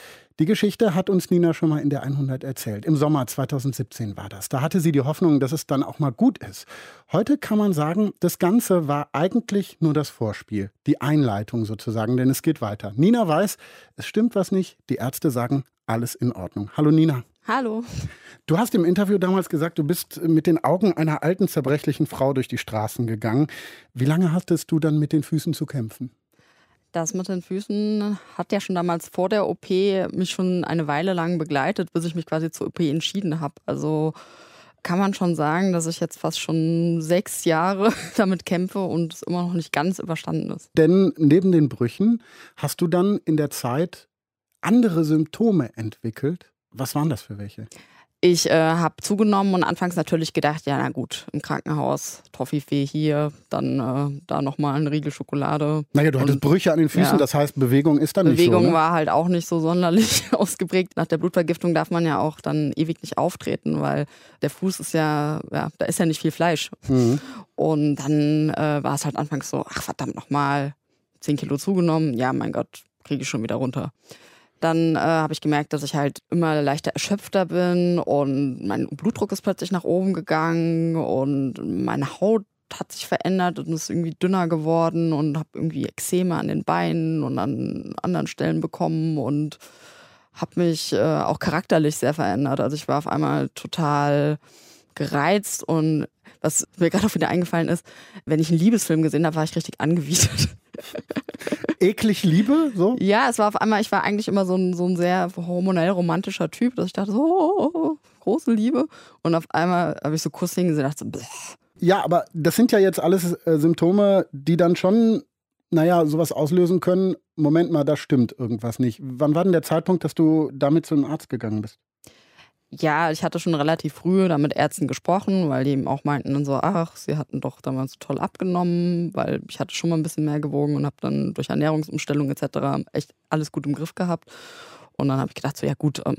Die Geschichte hat uns Nina schon mal in der 100 erzählt. Im Sommer 2017 war das. Da hatte sie die Hoffnung, dass es dann auch mal gut ist. Heute kann man sagen, das Ganze war eigentlich nur das Vorspiel, die Einleitung sozusagen, denn es geht weiter. Nina weiß, es stimmt was nicht. Die Ärzte sagen, alles in Ordnung. Hallo Nina. Hallo. Du hast im Interview damals gesagt, du bist mit den Augen einer alten, zerbrechlichen Frau durch die Straßen gegangen. Wie lange hattest du dann mit den Füßen zu kämpfen? Das mit den Füßen hat ja schon damals vor der OP mich schon eine Weile lang begleitet, bis ich mich quasi zur OP entschieden habe. Also kann man schon sagen, dass ich jetzt fast schon sechs Jahre (laughs) damit kämpfe und es immer noch nicht ganz überstanden ist. Denn neben den Brüchen hast du dann in der Zeit andere Symptome entwickelt. Was waren das für welche? Ich äh, habe zugenommen und anfangs natürlich gedacht, ja, na gut, im Krankenhaus, Toffifee hier, dann äh, da nochmal eine Riegel Schokolade. Naja, du hattest Brüche an den Füßen, ja. das heißt, Bewegung ist dann Bewegung nicht so. Bewegung ne? war halt auch nicht so sonderlich (laughs) ausgeprägt. Nach der Blutvergiftung darf man ja auch dann ewig nicht auftreten, weil der Fuß ist ja, ja da ist ja nicht viel Fleisch. Mhm. Und dann äh, war es halt anfangs so, ach verdammt nochmal, 10 Kilo zugenommen, ja, mein Gott, kriege ich schon wieder runter. Dann äh, habe ich gemerkt, dass ich halt immer leichter erschöpfter bin und mein Blutdruck ist plötzlich nach oben gegangen und meine Haut hat sich verändert und ist irgendwie dünner geworden und habe irgendwie Ekzeme an den Beinen und an anderen Stellen bekommen und habe mich äh, auch charakterlich sehr verändert. Also ich war auf einmal total gereizt und was mir gerade auch wieder eingefallen ist, wenn ich einen Liebesfilm gesehen habe, war ich richtig angewidert. (laughs) Eklig Liebe? So? Ja, es war auf einmal, ich war eigentlich immer so ein, so ein sehr hormonell romantischer Typ, dass ich dachte, so, oh, oh, oh, große Liebe. Und auf einmal habe ich so Kuss hingesehen und dachte Bleh. Ja, aber das sind ja jetzt alles äh, Symptome, die dann schon, naja, sowas auslösen können. Moment mal, da stimmt irgendwas nicht. Wann war denn der Zeitpunkt, dass du damit zu einem Arzt gegangen bist? Ja, ich hatte schon relativ früh da mit Ärzten gesprochen, weil die eben auch meinten dann so, ach, sie hatten doch damals so toll abgenommen, weil ich hatte schon mal ein bisschen mehr gewogen und habe dann durch Ernährungsumstellung etc. echt alles gut im Griff gehabt. Und dann habe ich gedacht, so ja gut, ähm,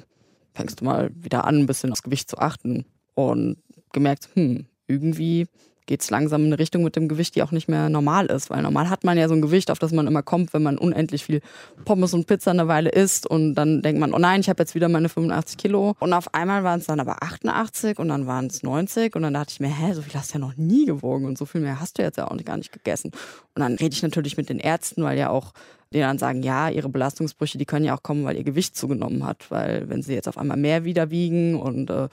fängst du mal wieder an, ein bisschen aufs Gewicht zu achten und gemerkt, hm, irgendwie geht es langsam in eine Richtung mit dem Gewicht, die auch nicht mehr normal ist. Weil normal hat man ja so ein Gewicht, auf das man immer kommt, wenn man unendlich viel Pommes und Pizza eine Weile isst. Und dann denkt man, oh nein, ich habe jetzt wieder meine 85 Kilo. Und auf einmal waren es dann aber 88 und dann waren es 90. Und dann dachte ich mir, hä, so viel hast du ja noch nie gewogen und so viel mehr hast du jetzt ja auch gar nicht gegessen. Und dann rede ich natürlich mit den Ärzten, weil ja auch die dann sagen, ja, ihre Belastungsbrüche, die können ja auch kommen, weil ihr Gewicht zugenommen hat, weil wenn sie jetzt auf einmal mehr wieder wiegen und äh,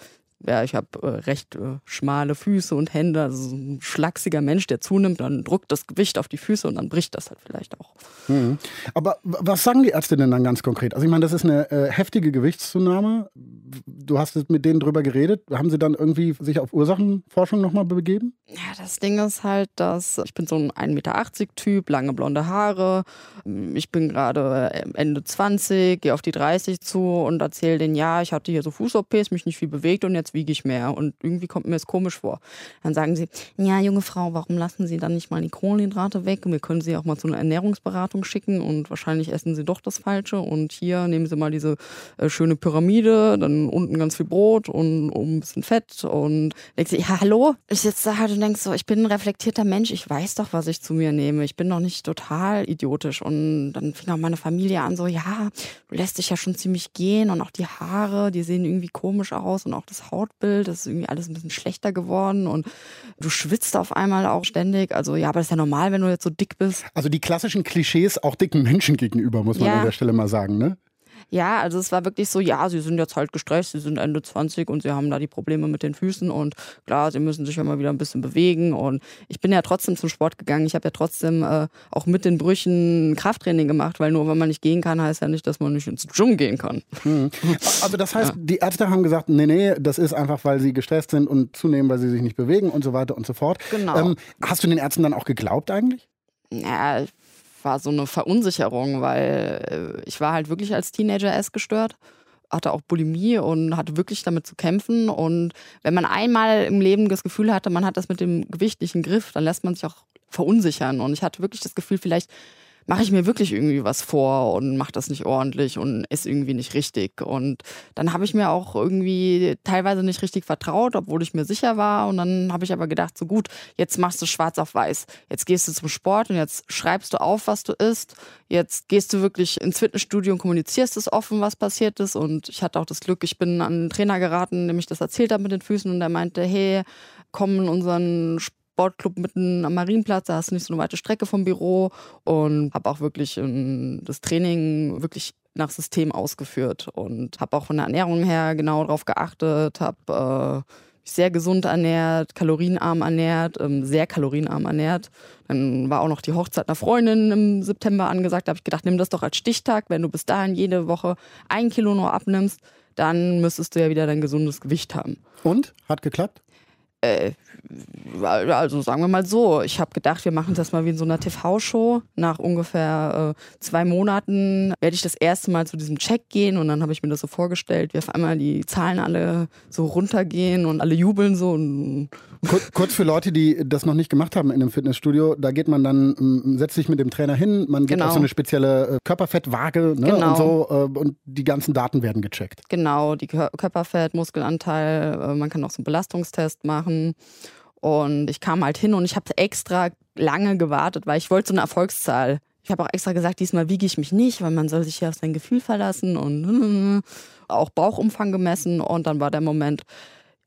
ja, ich habe äh, recht äh, schmale Füße und Hände, also ein schlachsiger Mensch, der zunimmt, dann drückt das Gewicht auf die Füße und dann bricht das halt vielleicht auch. Mhm. Aber was sagen die Ärzte denn dann ganz konkret? Also ich meine, das ist eine äh, heftige Gewichtszunahme. Du hast mit denen drüber geredet. Haben sie dann irgendwie sich auf Ursachenforschung nochmal begeben? Ja, das Ding ist halt, dass ich bin so ein 1,80 Meter Typ, lange blonde Haare. Ich bin gerade äh, Ende 20, gehe auf die 30 zu und erzähle denen, ja, ich hatte hier so Fuß-OPs, mich nicht viel bewegt und jetzt wiege ich mehr. Und irgendwie kommt mir das komisch vor. Dann sagen sie, ja, junge Frau, warum lassen Sie dann nicht mal die Kohlenhydrate weg? Wir können Sie auch mal zu einer Ernährungsberatung schicken und wahrscheinlich essen Sie doch das Falsche. Und hier nehmen Sie mal diese äh, schöne Pyramide, dann unten ganz viel Brot und oben ein bisschen Fett. Und denkst du, ja, hallo? Ich sitze da halt und denkst so, ich bin ein reflektierter Mensch, ich weiß doch, was ich zu mir nehme. Ich bin doch nicht total idiotisch. Und dann fing auch meine Familie an, so, ja, du lässt dich ja schon ziemlich gehen und auch die Haare, die sehen irgendwie komisch aus und auch das Haut Hautbild, das ist irgendwie alles ein bisschen schlechter geworden und du schwitzt auf einmal auch ständig. Also ja, aber das ist ja normal, wenn du jetzt so dick bist. Also die klassischen Klischees auch dicken Menschen gegenüber, muss man ja. an der Stelle mal sagen, ne? Ja, also es war wirklich so, ja, sie sind jetzt halt gestresst, sie sind Ende 20 und sie haben da die Probleme mit den Füßen und klar, sie müssen sich ja mal wieder ein bisschen bewegen und ich bin ja trotzdem zum Sport gegangen. Ich habe ja trotzdem äh, auch mit den Brüchen Krafttraining gemacht, weil nur wenn man nicht gehen kann, heißt ja nicht, dass man nicht ins Gym gehen kann. (laughs) Mhm. Also das heißt, ja. die Ärzte haben gesagt, nee, nee, das ist einfach, weil sie gestresst sind und zunehmen, weil sie sich nicht bewegen und so weiter und so fort. Genau. Ähm, hast du den Ärzten dann auch geglaubt eigentlich? Ja, war so eine Verunsicherung, weil äh, ich war halt wirklich als Teenager essgestört hatte auch Bulimie und hatte wirklich damit zu kämpfen. Und wenn man einmal im Leben das Gefühl hatte, man hat das mit dem Gewicht nicht im Griff, dann lässt man sich auch verunsichern. Und ich hatte wirklich das Gefühl, vielleicht mache ich mir wirklich irgendwie was vor und mache das nicht ordentlich und ist irgendwie nicht richtig. Und dann habe ich mir auch irgendwie teilweise nicht richtig vertraut, obwohl ich mir sicher war. Und dann habe ich aber gedacht, so gut, jetzt machst du schwarz auf weiß. Jetzt gehst du zum Sport und jetzt schreibst du auf, was du isst. Jetzt gehst du wirklich ins Fitnessstudio und kommunizierst es offen, was passiert ist. Und ich hatte auch das Glück, ich bin an einen Trainer geraten, der mich das erzählt hat mit den Füßen und der meinte, hey, komm in unseren Sport Sportclub mitten am Marienplatz, da hast du nicht so eine weite Strecke vom Büro und habe auch wirklich ähm, das Training wirklich nach System ausgeführt und habe auch von der Ernährung her genau darauf geachtet, habe äh, sehr gesund ernährt, kalorienarm ernährt, ähm, sehr kalorienarm ernährt. Dann war auch noch die Hochzeit einer Freundin im September angesagt. Da habe ich gedacht, nimm das doch als Stichtag. Wenn du bis dahin jede Woche ein Kilo nur abnimmst, dann müsstest du ja wieder dein gesundes Gewicht haben. Und? Hat geklappt? Äh, also sagen wir mal so, ich habe gedacht, wir machen das mal wie in so einer TV-Show. Nach ungefähr äh, zwei Monaten werde ich das erste Mal zu diesem Check gehen und dann habe ich mir das so vorgestellt, wie auf einmal die Zahlen alle so runtergehen und alle jubeln so. Und Kur kurz für Leute, die das noch nicht gemacht haben in einem Fitnessstudio, da geht man dann, m, setzt sich mit dem Trainer hin, man geht Genau. auf so eine spezielle äh, Körperfettwaage ne, Genau. und so äh, und die ganzen Daten werden gecheckt. Genau, die Kör Körperfett, Muskelanteil, äh, man kann auch so einen Belastungstest machen. Und ich kam halt hin und ich habe extra lange gewartet, weil ich wollte so eine Erfolgszahl. Ich habe auch extra gesagt, diesmal wiege ich mich nicht, weil man soll sich ja auf sein Gefühl verlassen und (laughs) auch Bauchumfang gemessen. Und dann war der Moment,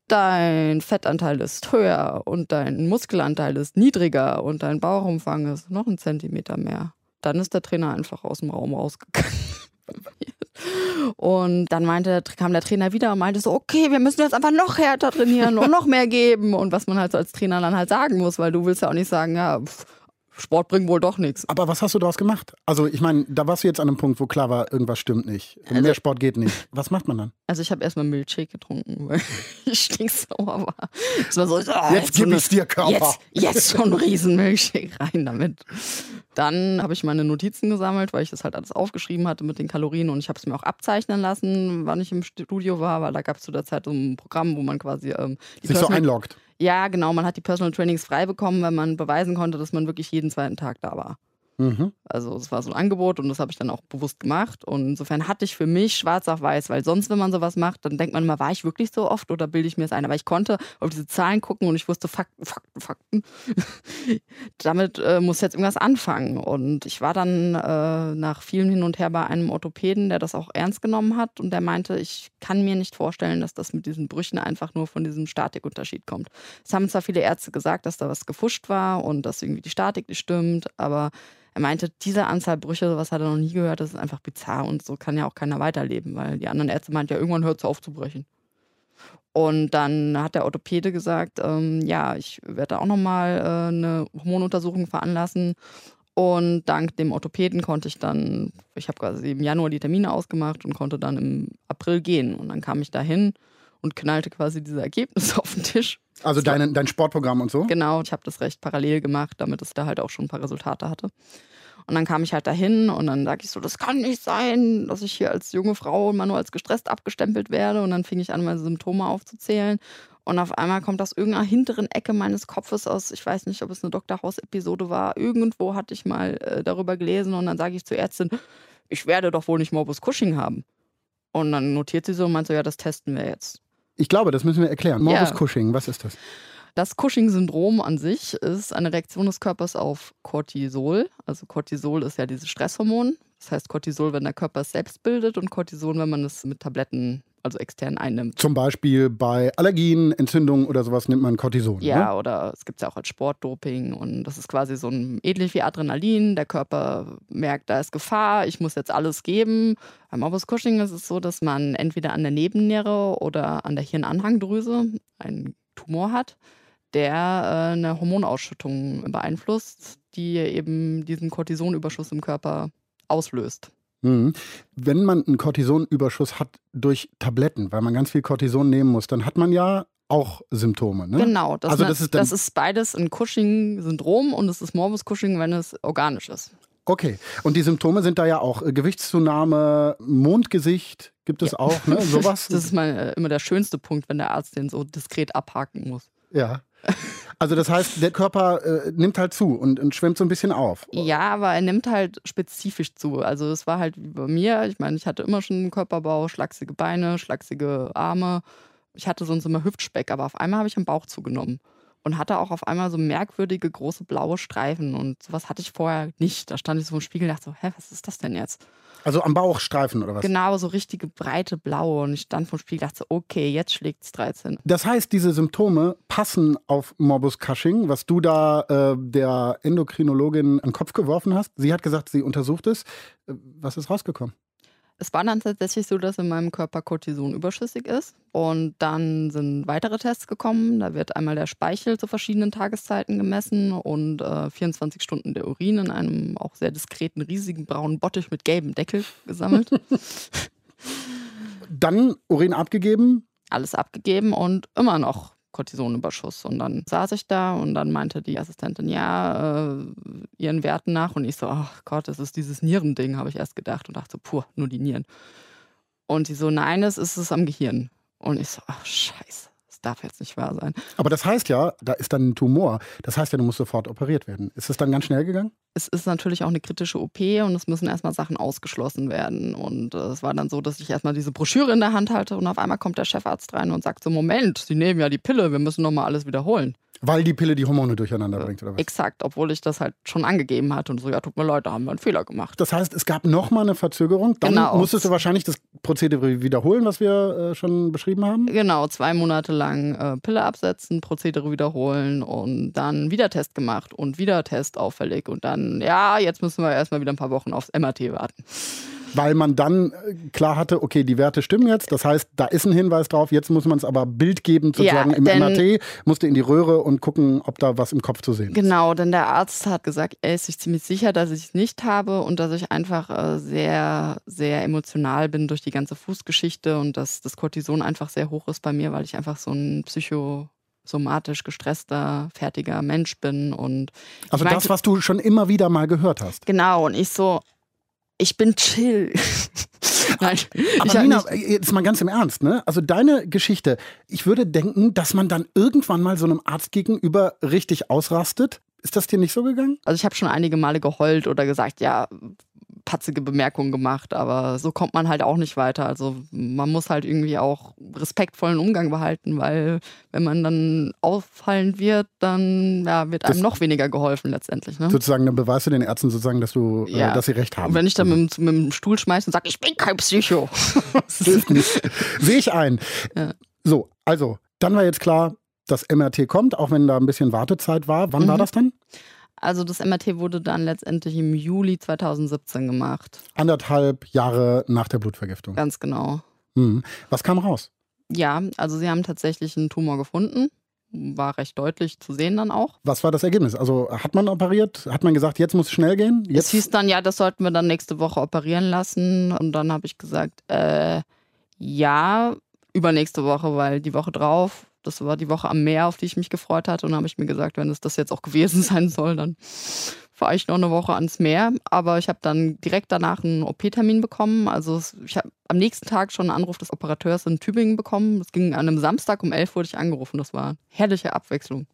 dein Fettanteil ist höher und dein Muskelanteil ist niedriger und dein Bauchumfang ist noch ein Zentimeter mehr. Dann ist der Trainer einfach aus dem Raum rausgegangen. (laughs) Und dann meinte, kam der Trainer wieder und meinte so, okay, wir müssen jetzt einfach noch härter trainieren und noch mehr geben. Und was man halt so als Trainer dann halt sagen muss, weil du willst ja auch nicht sagen, ja, pff, Sport bringt wohl doch nichts. Aber was hast du daraus gemacht? Also ich meine, da warst du jetzt an einem Punkt, wo klar war, irgendwas stimmt nicht. Also Mehr Sport geht nicht. Was macht man dann? Also ich habe erstmal Milchshake getrunken, (laughs) weil ich stinksauer war. Es war so, ah, Jetzt gib eine- ich's dir, Körper. Jetzt, jetzt schon ein riesen Milchshake rein damit. Dann habe ich meine Notizen gesammelt, weil ich das halt alles aufgeschrieben hatte mit den Kalorien und ich habe es mir auch abzeichnen lassen, wann ich im Studio war, weil da gab es zu der Zeit so ein Programm, wo man quasi ähm, die Sich so Personal- einloggt. Ja, genau, man hat die Personal Trainings frei bekommen, wenn man beweisen konnte, dass man wirklich jeden zweiten Tag da war. Mhm. Also es war so ein Angebot und das habe ich dann auch bewusst gemacht. Und insofern hatte ich für mich schwarz auf weiß, weil sonst, wenn man sowas macht, dann denkt man immer, war ich wirklich so oft oder bilde ich mir es ein? Aber ich konnte auf diese Zahlen gucken und ich wusste Fakten, Fakten, (laughs) Fakten. Damit äh, muss jetzt irgendwas anfangen. Und ich war dann äh, nach vielen hin und her bei einem Orthopäden, der das auch ernst genommen hat und der meinte, ich kann mir nicht vorstellen, dass das mit diesen Brüchen einfach nur von diesem Statikunterschied kommt. Es haben zwar viele Ärzte gesagt, dass da was gefuscht war und dass irgendwie die Statik nicht stimmt, aber er meinte, diese Anzahl Brüche, sowas hat er noch nie gehört, das ist einfach bizarr und so kann ja auch keiner weiterleben, weil die anderen Ärzte meinten, ja, irgendwann hört es auf zu brechen. Und dann hat der Orthopäde gesagt, ähm, ja, ich werde auch nochmal äh, eine Hormonuntersuchung veranlassen. Und dank dem Orthopäden konnte ich dann, ich habe quasi im Januar die Termine ausgemacht und konnte dann im April gehen. Und dann kam ich da hin und knallte quasi diese Ergebnisse (laughs) auf den Tisch. Also dein, dein Sportprogramm und so? Genau, ich habe das recht parallel gemacht, damit es da halt auch schon ein paar Resultate hatte. Und dann kam ich halt dahin und dann sag ich so, das kann nicht sein, dass ich hier als junge Frau immer nur als gestresst abgestempelt werde. Und dann fing ich an, meine Symptome aufzuzählen. Und auf einmal kommt aus irgendeiner hinteren Ecke meines Kopfes aus, ich weiß nicht, ob es eine Dr. House-Episode war, irgendwo hatte ich mal äh, darüber gelesen und dann sage ich zur Ärztin, ich werde doch wohl nicht Morbus Cushing haben. Und dann notiert sie so und meint so, ja, das testen wir jetzt. Ich glaube, das müssen wir erklären. Morbus Ja. Cushing, was ist das? Das Cushing-Syndrom an sich ist eine Reaktion des Körpers auf Cortisol. Also Cortisol ist ja dieses Stresshormon. Das heißt Cortisol, wenn der Körper es selbst bildet und Cortison, wenn man es mit Tabletten, also extern einnimmt. Zum Beispiel bei Allergien, Entzündungen oder sowas nimmt man Cortison. Ja, Ne? oder es gibt es ja auch als Sportdoping und das ist quasi so ein ähnlich wie Adrenalin. Der Körper merkt, da ist Gefahr, ich muss jetzt alles geben. Beim Morbus Cushing ist es so, dass man entweder an der Nebenniere oder an der Hirnanhangdrüse einen Tumor hat, der äh, eine Hormonausschüttung beeinflusst, die eben diesen Cortisonüberschuss im Körper auslöst. Mhm. Wenn man einen Cortisonüberschuss hat durch Tabletten, weil man ganz viel Cortison nehmen muss, dann hat man ja auch Symptome. Ne? Genau, das, also das ist das ist beides ein Cushing-Syndrom und es ist Morbus Cushing, wenn es organisch ist. okay. Und die Symptome sind da ja auch äh, Gewichtszunahme, Mondgesicht gibt es auch, ne? (laughs) Sowas. Das ist mal äh, immer der schönste Punkt, wenn der Arzt den so diskret abhaken muss. ja. (laughs) Also das heißt, der Körper äh, nimmt halt zu und, und schwimmt so ein bisschen auf. Ja, aber er nimmt halt spezifisch zu. Also es war halt wie bei mir. Ich meine, ich hatte immer schon einen Körperbau, schlachsige Beine, schlachsige Arme. Ich hatte sonst immer Hüftspeck, aber auf einmal habe ich am Bauch zugenommen. Und hatte auch auf einmal so merkwürdige große blaue Streifen. Und sowas hatte ich vorher nicht. Da stand ich so im Spiegel und dachte so, hä, was ist das denn jetzt? Also am Bauchstreifen oder was? Genau, so richtige breite blaue. Und ich stand vom Spiegel und dachte so, okay, jetzt schlägt es 13. Das heißt, diese Symptome passen auf Morbus Cushing, was du da äh, der Endokrinologin an den Kopf geworfen hast. Sie hat gesagt, sie untersucht es. Äh, Was ist rausgekommen? Es war dann tatsächlich so, dass in meinem Körper Cortison überschüssig ist. Und dann sind weitere Tests gekommen. Da wird einmal der Speichel zu verschiedenen Tageszeiten gemessen und äh, 24 Stunden der Urin in einem auch sehr diskreten, riesigen braunen Bottich mit gelbem Deckel gesammelt. (laughs) Dann Urin abgegeben? Alles abgegeben und immer noch Cortisonüberschuss. Und dann saß ich da und dann meinte die Assistentin, ja, äh, ihren Werten nach. Und ich so, ach Gott, das ist dieses Nierending, habe ich erst gedacht und dachte puh, nur die Nieren. Und die so, nein, es ist es am Gehirn. Und ich so, ach scheiße darf jetzt nicht wahr sein. Aber das heißt ja, da ist dann ein Tumor. Das heißt ja, du musst sofort operiert werden. Ist es dann ganz schnell gegangen? Es ist natürlich auch eine kritische OP und es müssen erstmal Sachen ausgeschlossen werden. Und äh, es war dann so, dass ich erstmal diese Broschüre in der Hand halte und auf einmal kommt der Chefarzt rein und sagt so, Moment, Sie nehmen ja die Pille, wir müssen nochmal alles wiederholen. Weil die Pille die Hormone durcheinander bringt, oder was? Exakt, obwohl ich das halt schon angegeben hatte und so, ja, tut mir leid, da haben wir einen Fehler gemacht. Das heißt, es gab nochmal eine Verzögerung. Dann genau. musstest du wahrscheinlich das Prozedere wiederholen, was wir äh, schon beschrieben haben? Genau, zwei Monate lang äh, Pille absetzen, Prozedere wiederholen und dann wieder Test gemacht und wieder Test auffällig und dann, ja, jetzt müssen wir erstmal wieder ein paar Wochen aufs MRT warten weil man dann äh, klar hatte, okay, die Werte stimmen jetzt. Das heißt, da ist ein Hinweis drauf. Jetzt muss man es aber bildgebend sozusagen ja, im MRT, musste in die Röhre und gucken, ob da was im Kopf zu sehen ist. Genau, denn der Arzt hat gesagt, er ist sich ziemlich sicher, dass ich es nicht habe und dass ich einfach äh, sehr, sehr emotional bin durch die ganze Fußgeschichte und dass das Cortison einfach sehr hoch ist bei mir, weil ich einfach so ein Psycho somatisch gestresster, fertiger Mensch bin und also meinte, das, was du schon immer wieder mal gehört hast. Genau und ich so, ich bin chill. (laughs) Nein, Aber Nina, jetzt mal ganz im Ernst, ne? Also deine Geschichte, ich würde denken, dass man dann irgendwann mal so einem Arzt gegenüber richtig ausrastet. Ist das dir nicht so gegangen? Also ich habe schon einige Male geheult oder gesagt, ja, patzige Bemerkungen gemacht, aber so kommt man halt auch nicht weiter. Also man muss halt irgendwie auch respektvollen Umgang behalten, weil wenn man dann auffallen wird, dann ja, wird einem das noch weniger geholfen letztendlich. Ne? Sozusagen, dann beweist du den Ärzten sozusagen, dass du, äh, ja. äh, dass sie recht haben. Und wenn ich dann mit, mit dem Stuhl schmeiße und sage, ich bin kein Psycho. (laughs) Hilft nicht. Sehe ich ein. Ja. So, also, dann war jetzt klar, das MRT kommt, auch wenn da ein bisschen Wartezeit war. Wann mhm. war das dann? Also das MRT wurde dann letztendlich im Juli 2017 gemacht. Anderthalb Jahre nach der Blutvergiftung. Ganz genau. Hm. Was kam raus? Ja, also sie haben tatsächlich einen Tumor gefunden. War recht deutlich zu sehen dann auch. Was war das Ergebnis? Also hat man operiert? Hat man gesagt, jetzt muss es schnell gehen? Jetzt? Es hieß dann, ja, das sollten wir dann nächste Woche operieren lassen. Und dann habe ich gesagt, äh, ja, übernächste Woche, weil die Woche drauf das war die Woche am Meer, auf die ich mich gefreut hatte. Und dann habe ich mir gesagt, wenn es das jetzt auch gewesen (laughs) sein soll, dann fahre ich noch eine Woche ans Meer. Aber ich habe dann direkt danach einen OP-Termin bekommen. Also ich habe am nächsten Tag schon einen Anruf des Operateurs in Tübingen bekommen. Es ging an einem Samstag um 11 wurde ich angerufen. Das war eine herrliche Abwechslung.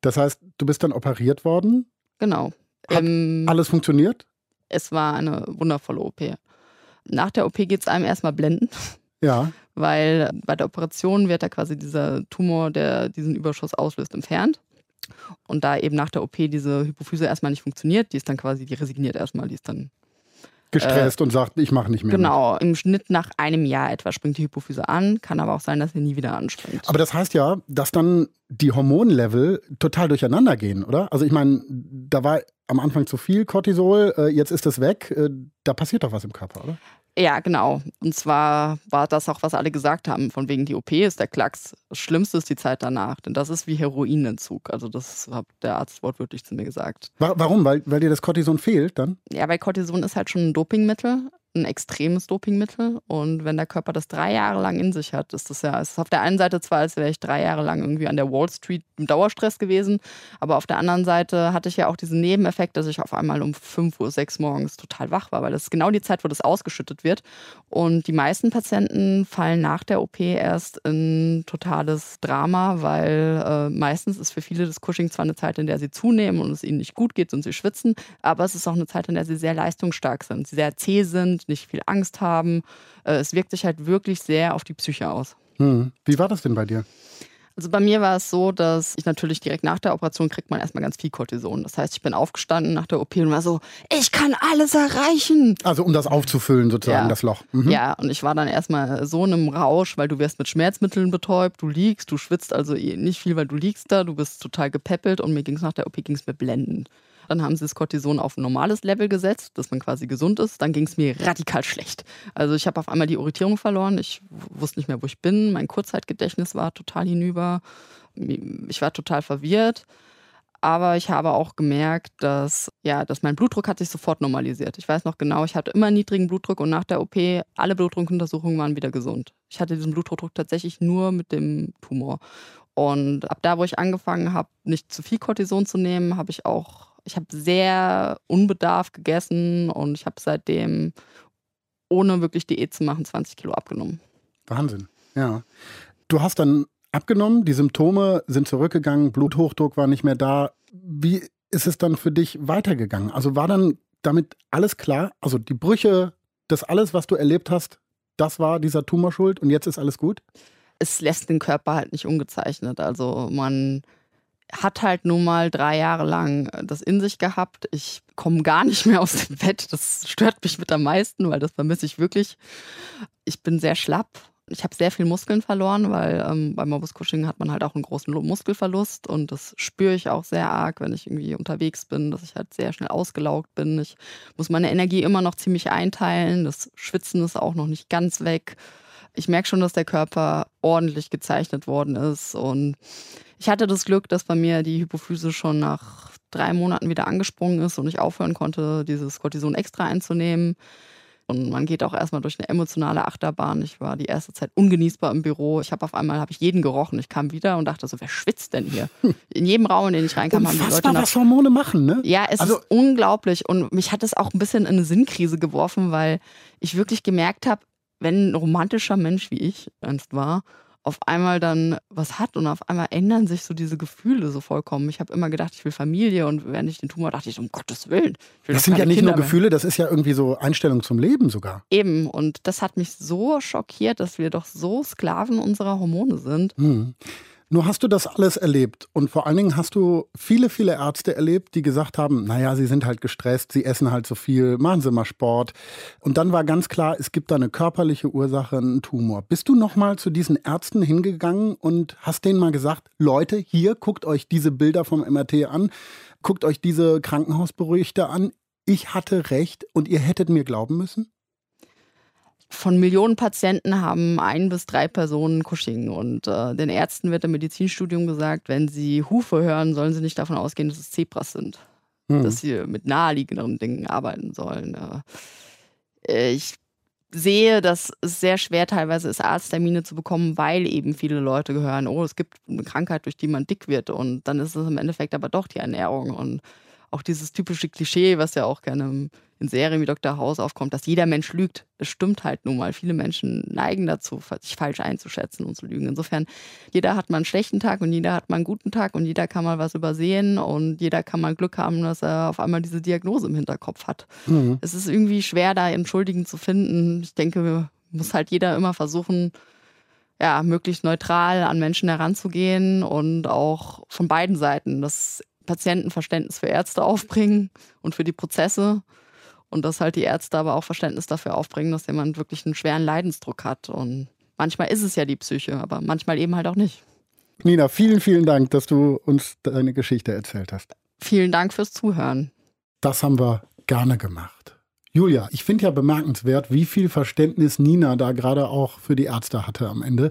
Das heißt, du bist dann operiert worden? Genau. Hat ähm, alles funktioniert? Es war eine wundervolle OP. Nach der OP geht es einem erstmal blenden. Ja. Weil bei der Operation wird da quasi dieser Tumor, der diesen Überschuss auslöst, entfernt. Und da eben nach der OP diese Hypophyse erstmal nicht funktioniert, die ist dann quasi, die resigniert erstmal, die ist dann gestresst äh, und sagt, ich mache nicht mehr. Genau, mit. im Schnitt nach einem Jahr etwa springt die Hypophyse an, kann aber auch sein, dass sie nie wieder anspringt. Aber das heißt ja, dass dann die Hormonlevel total durcheinander gehen, oder? Also ich meine, da war am Anfang zu viel Cortisol, äh, jetzt ist es weg. Äh, da passiert doch was im Körper, oder? Ja, genau. Und zwar war das auch, was alle gesagt haben, von wegen die OP ist der Klacks. Das Schlimmste ist die Zeit danach, denn das ist wie Heroinentzug. Also das hat der Arzt wortwörtlich zu mir gesagt. Warum? Weil, weil dir das Cortison fehlt dann? Ja, weil Cortison ist halt schon ein Dopingmittel ein extremes Dopingmittel. Und wenn der Körper das drei Jahre lang in sich hat, ist das ja, es ist auf der einen Seite zwar, als wäre ich drei Jahre lang irgendwie an der Wall Street im Dauerstress gewesen, aber auf der anderen Seite hatte ich ja auch diesen Nebeneffekt, dass ich auf einmal um 5 Uhr, 6 morgens total wach war, weil das ist genau die Zeit, wo das ausgeschüttet wird. Und die meisten Patienten fallen nach der OP erst in totales Drama, weil äh, meistens ist für viele das Cushing zwar eine Zeit, in der sie zunehmen und es ihnen nicht gut geht und sie schwitzen, aber es ist auch eine Zeit, in der sie sehr leistungsstark sind, sehr zäh sind, nicht viel Angst haben. Äh, es wirkt sich halt wirklich sehr auf die Psyche aus. Hm. Wie war das denn bei dir? Also bei mir war es so, dass ich natürlich direkt nach der Operation kriegt man erstmal ganz viel Cortison. Das heißt, ich bin aufgestanden nach der OP und war so, ich kann alles erreichen. Also um das aufzufüllen sozusagen, ja. das Loch. Mhm. Ja, und ich war dann erstmal so in einem Rausch, weil du wirst mit Schmerzmitteln betäubt, du liegst, du schwitzt also eh nicht viel, weil du liegst da, du bist total gepäppelt und mir ging es nach der OP ging es mir blendend. Dann haben sie das Cortison auf ein normales Level gesetzt, dass man quasi gesund ist. Dann ging es mir radikal schlecht. Also ich habe auf einmal die Orientierung verloren. Ich wusste nicht mehr, wo ich bin. Mein Kurzzeitgedächtnis war total hinüber. Ich war total verwirrt. Aber ich habe auch gemerkt, dass, ja, dass mein Blutdruck hat sich sofort normalisiert. Ich weiß noch genau, ich hatte immer niedrigen Blutdruck und nach der OP, alle Blutdruckuntersuchungen waren wieder gesund. Ich hatte diesen Blutdruck tatsächlich nur mit dem Tumor. Und ab da, wo ich angefangen habe, nicht zu viel Cortison zu nehmen, habe ich auch, ich habe sehr unbedarft gegessen und ich habe seitdem, ohne wirklich Diät zu machen, 20 Kilo abgenommen. Wahnsinn, ja. Du hast dann abgenommen, die Symptome sind zurückgegangen, Bluthochdruck war nicht mehr da. Wie ist es dann für dich weitergegangen? Also war dann damit alles klar? Also die Brüche, das alles, was du erlebt hast, das war dieser Tumor schuld und jetzt ist alles gut? Es lässt den Körper halt nicht ungezeichnet. Also man hat halt nun mal drei Jahre lang das in sich gehabt. Ich komme gar nicht mehr aus dem Bett. Das stört mich mit am meisten, weil das vermisse ich wirklich. Ich bin sehr schlapp ich habe sehr viel Muskeln verloren, weil ähm, beim Morbus Cushing hat man halt auch einen großen Muskelverlust und das spüre ich auch sehr arg, wenn ich irgendwie unterwegs bin, dass ich halt sehr schnell ausgelaugt bin. Ich muss meine Energie immer noch ziemlich einteilen. Das Schwitzen ist auch noch nicht ganz weg. Ich merke schon, dass der Körper ordentlich gezeichnet worden ist und ich hatte das Glück, dass bei mir die Hypophyse schon nach drei Monaten wieder angesprungen ist und ich aufhören konnte, dieses Cortison extra einzunehmen. Und man geht auch erstmal durch eine emotionale Achterbahn. Ich war die erste Zeit ungenießbar im Büro. Ich habe auf einmal habe ich jeden gerochen. Ich kam wieder und dachte so, wer schwitzt denn hier? (laughs) In jedem Raum, in den ich reinkam, Unfassbar, haben die Leute nach, was Hormone machen, ne? Ja, es also, ist unglaublich und mich hat es auch ein bisschen in eine Sinnkrise geworfen, weil ich wirklich gemerkt habe, wenn ein romantischer Mensch wie ich einst war, auf einmal dann was hat und auf einmal ändern sich so diese Gefühle so vollkommen. Ich habe immer gedacht, ich will Familie und während ich den Tumor dachte ich, um Gottes Willen. Das sind ja nicht Kinder nur Gefühle, mehr. das ist ja irgendwie so Einstellung zum Leben sogar. Eben und das hat mich so schockiert, dass wir doch so Sklaven unserer Hormone sind. Hm. Nur hast du das alles erlebt und vor allen Dingen hast du viele, viele Ärzte erlebt, die gesagt haben, naja, sie sind halt gestresst, sie essen halt so viel, machen sie mal Sport. Und dann war ganz klar, es gibt da eine körperliche Ursache, einen Tumor. Bist du nochmal zu diesen Ärzten hingegangen und hast denen mal gesagt, Leute, hier guckt euch diese Bilder vom MRT an, guckt euch diese Krankenhausberichte an, ich hatte recht und ihr hättet mir glauben müssen? Von Millionen Patienten haben ein bis drei Personen Cushing. Und äh, den Ärzten wird im Medizinstudium gesagt, wenn sie Hufe hören, sollen sie nicht davon ausgehen, dass es Zebras sind. Hm. Dass sie mit naheliegenderen Dingen arbeiten sollen. Äh, ich sehe, dass es sehr schwer teilweise ist, Arzttermine zu bekommen, weil eben viele Leute gehören, oh, es gibt eine Krankheit, durch die man dick wird. Und dann ist es im Endeffekt aber doch die Ernährung. Und auch dieses typische Klischee, was ja auch gerne in Serien wie Dr. House aufkommt, dass jeder Mensch lügt. Es stimmt halt nun mal. Viele Menschen neigen dazu, sich falsch einzuschätzen und zu lügen. Insofern, jeder hat mal einen schlechten Tag und jeder hat mal einen guten Tag und jeder kann mal was übersehen und jeder kann mal Glück haben, dass er auf einmal diese Diagnose im Hinterkopf hat. Mhm. Es ist irgendwie schwer, da Entschuldigen zu finden. Ich denke, muss halt jeder immer versuchen, ja, möglichst neutral an Menschen heranzugehen und auch von beiden Seiten das Patientenverständnis für Ärzte aufbringen und für die Prozesse und dass halt die Ärzte aber auch Verständnis dafür aufbringen, dass jemand wirklich einen schweren Leidensdruck hat. Und manchmal ist es ja die Psyche, aber manchmal eben halt auch nicht. Nina, vielen, vielen Dank, dass du uns deine Geschichte erzählt hast. Vielen Dank fürs Zuhören. Das haben wir gerne gemacht. Julia, ich finde ja bemerkenswert, wie viel Verständnis Nina da gerade auch für die Ärzte hatte am Ende,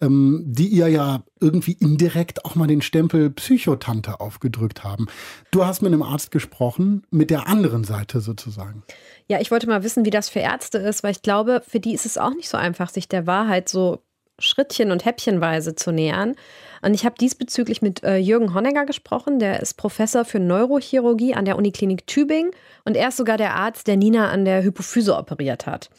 ähm, die ihr ja irgendwie indirekt auch mal den Stempel Psychotante aufgedrückt haben. Du hast mit einem Arzt gesprochen, mit der anderen Seite sozusagen. Ja, ich wollte mal wissen, wie das für Ärzte ist, weil ich glaube, für die ist es auch nicht so einfach, sich der Wahrheit so Schrittchen und Häppchenweise zu nähern. Und ich habe diesbezüglich mit äh, Jürgen Honegger gesprochen, der ist Professor für Neurochirurgie an der Uniklinik Tübingen und er ist sogar der Arzt, der Nina an der Hypophyse operiert hat.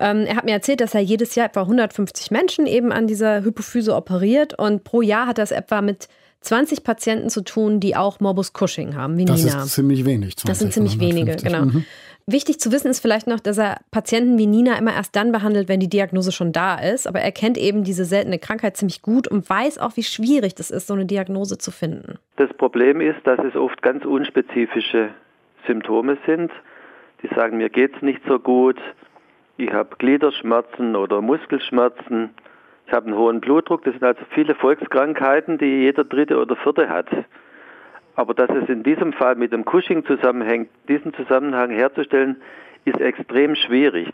Ähm, er hat mir erzählt, dass er jedes Jahr etwa 150 Menschen eben an dieser Hypophyse operiert und pro Jahr hat es etwa mit 20 Patienten zu tun, die auch Morbus Cushing haben, wie das Nina. Das ist ziemlich wenig. 20, das sind ziemlich wenige, genau. Mhm. Wichtig zu wissen ist vielleicht noch, dass er Patienten wie Nina immer erst dann behandelt, wenn die Diagnose schon da ist. Aber er kennt eben diese seltene Krankheit ziemlich gut und weiß auch, wie schwierig das ist, so eine Diagnose zu finden. Das Problem ist, dass es oft ganz unspezifische Symptome sind. Die sagen, mir geht es nicht so gut, ich habe Gliederschmerzen oder Muskelschmerzen, ich habe einen hohen Blutdruck. Das sind also viele Volkskrankheiten, die jeder dritte oder vierte hat. Aber dass es in diesem Fall mit dem Cushing zusammenhängt, diesen Zusammenhang herzustellen, ist extrem schwierig.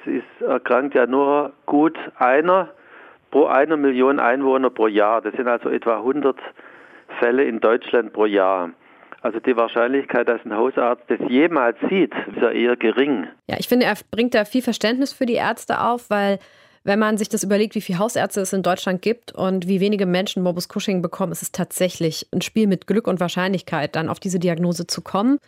Es ist erkrankt ja nur gut einer pro einer Million Einwohner pro Jahr. Das sind also etwa 100 Fälle in Deutschland pro Jahr. Also die Wahrscheinlichkeit, dass ein Hausarzt das jemals sieht, ist ja eher gering. Ja, ich finde, er bringt da viel Verständnis für die Ärzte auf, weil wenn man sich das überlegt, wie viele Hausärzte es in Deutschland gibt und wie wenige Menschen Morbus Cushing bekommen, ist es tatsächlich ein Spiel mit Glück und Wahrscheinlichkeit, dann auf diese Diagnose zu kommen.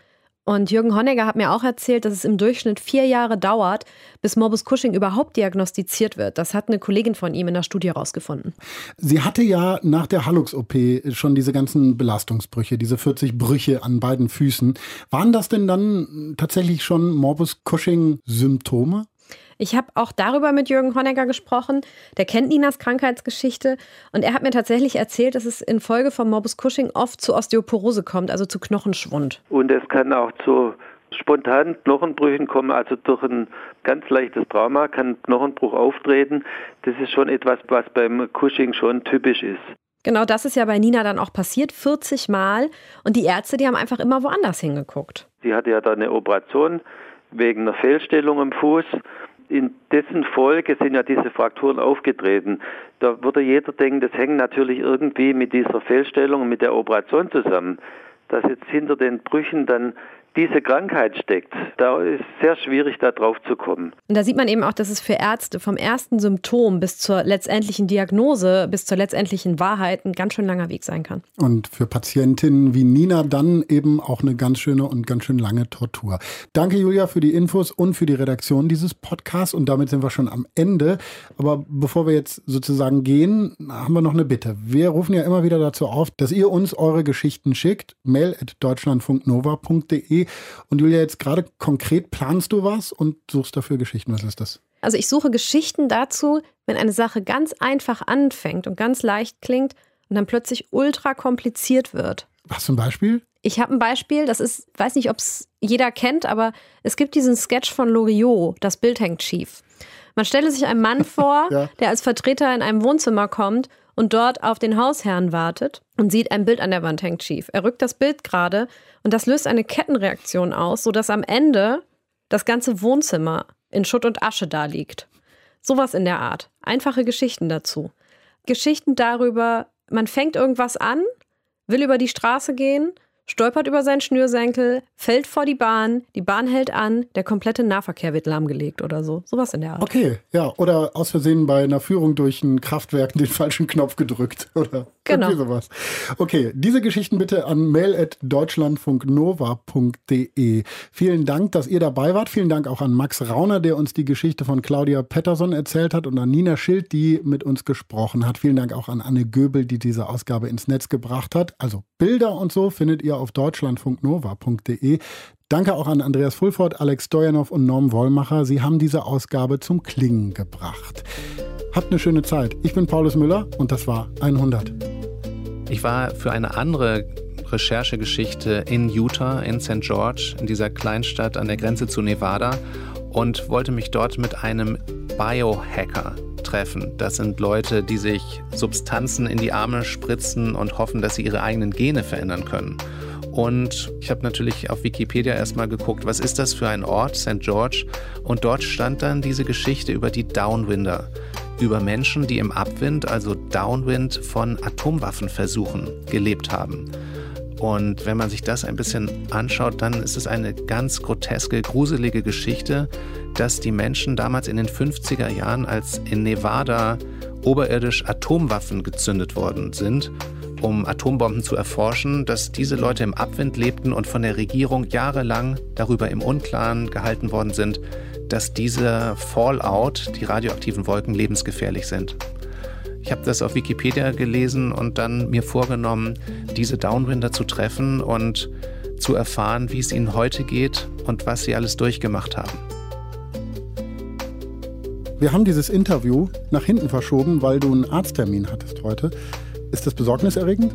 Und Jürgen Honegger hat mir auch erzählt, dass es im Durchschnitt vier Jahre dauert, bis Morbus Cushing überhaupt diagnostiziert wird. Das hat eine Kollegin von ihm in der Studie herausgefunden. Sie hatte ja nach der Hallux-OP schon diese ganzen Belastungsbrüche, diese 40 Brüche an beiden Füßen. Waren das denn dann tatsächlich schon Morbus Cushing-Symptome? Ich habe auch darüber mit Jürgen Honegger gesprochen. Der kennt Ninas Krankheitsgeschichte und er hat mir tatsächlich erzählt, dass es infolge von Morbus Cushing oft zu Osteoporose kommt, also zu Knochenschwund. Und es kann auch zu spontanen Knochenbrüchen kommen, also durch ein ganz leichtes Trauma kann Knochenbruch auftreten. Das ist schon etwas, was beim Cushing schon typisch ist. Genau das ist ja bei Nina dann auch passiert, 40 Mal. Und die Ärzte, die haben einfach immer woanders hingeguckt. Sie hatte ja da eine Operation wegen einer Fehlstellung im Fuß in dessen Folge sind ja diese Frakturen aufgetreten. Da würde jeder denken, das hängt natürlich irgendwie mit dieser Fehlstellung mit der Operation zusammen. Dass jetzt hinter den Brüchen dann diese Krankheit steckt. Da ist es sehr schwierig, da drauf zu kommen. Und da sieht man eben auch, dass es für Ärzte vom ersten Symptom bis zur letztendlichen Diagnose, bis zur letztendlichen Wahrheit ein ganz schön langer Weg sein kann. Und für Patientinnen wie Nina dann eben auch eine ganz schöne und ganz schön lange Tortur. Danke, Julia, für die Infos und für die Redaktion dieses Podcasts. Und damit sind wir schon am Ende. Aber bevor wir jetzt sozusagen gehen, haben wir noch eine Bitte. Wir rufen ja immer wieder dazu auf, dass ihr uns eure Geschichten schickt. Mail at deutschlandfunknova.de und Julia, jetzt gerade konkret planst du was und suchst dafür Geschichten. Was ist das? Also ich suche Geschichten dazu, wenn eine Sache ganz einfach anfängt und ganz leicht klingt und dann plötzlich ultra kompliziert wird. Was zum Beispiel? Ich habe ein Beispiel, das ist, weiß nicht, ob es jeder kennt, aber es gibt diesen Sketch von Loriot, das Bild hängt schief. Man stelle sich einen Mann (laughs) vor, ja. der als Vertreter in einem Wohnzimmer kommt und dort auf den Hausherrn wartet und sieht, ein Bild an der Wand hängt schief. Er rückt das Bild gerade und das löst eine Kettenreaktion aus, sodass am Ende das ganze Wohnzimmer in Schutt und Asche da liegt. Sowas in der Art. Einfache Geschichten dazu. Geschichten darüber, man fängt irgendwas an, will über die Straße gehen stolpert über seinen Schnürsenkel, fällt vor die Bahn, die Bahn hält an, der komplette Nahverkehr wird lahmgelegt oder so. Sowas in der Art. Okay, ja. Oder aus Versehen bei einer Führung durch ein Kraftwerk den falschen Knopf gedrückt (laughs) oder genau. sowas. Okay, diese Geschichten bitte an mail.deutschlandfunknova.de. Vielen Dank, dass ihr dabei wart. Vielen Dank auch an Max Rauner, der uns die Geschichte von Claudia Pettersson erzählt hat und an Nina Schild, die mit uns gesprochen hat. Vielen Dank auch an Anne Göbel, die diese Ausgabe ins Netz gebracht hat. Also Bilder und so findet ihr auf deutschlandfunknova.de. Danke auch an Andreas Fulford, Alex Stojanov und Norm Wollmacher. Sie haben diese Ausgabe zum Klingen gebracht. Habt eine schöne Zeit. Ich bin Paulus Müller und das war 100. Ich war für eine andere Recherchegeschichte in Utah, in St. George, in dieser Kleinstadt an der Grenze zu Nevada und wollte mich dort mit einem Biohacker treffen. Das sind Leute, die sich Substanzen in die Arme spritzen und hoffen, dass sie ihre eigenen Gene verändern können. Und ich habe natürlich auf Wikipedia erstmal geguckt, was ist das für ein Ort, St. George? Und dort stand dann diese Geschichte über die Downwinder, über Menschen, die im Abwind, also Downwind von Atomwaffenversuchen gelebt haben. Und wenn man sich das ein bisschen anschaut, dann ist es eine ganz groteske, gruselige Geschichte, dass die Menschen damals in den 50er Jahren, als in Nevada oberirdisch Atomwaffen gezündet worden sind, um Atombomben zu erforschen, dass diese Leute im Abwind lebten und von der Regierung jahrelang darüber im Unklaren gehalten worden sind, dass diese Fallout, die radioaktiven Wolken, lebensgefährlich sind. Ich habe das auf Wikipedia gelesen und dann mir vorgenommen, diese Downwinder zu treffen und zu erfahren, wie es ihnen heute geht und was sie alles durchgemacht haben. Wir haben dieses Interview nach hinten verschoben, weil du einen Arzttermin hattest heute. Ist das besorgniserregend?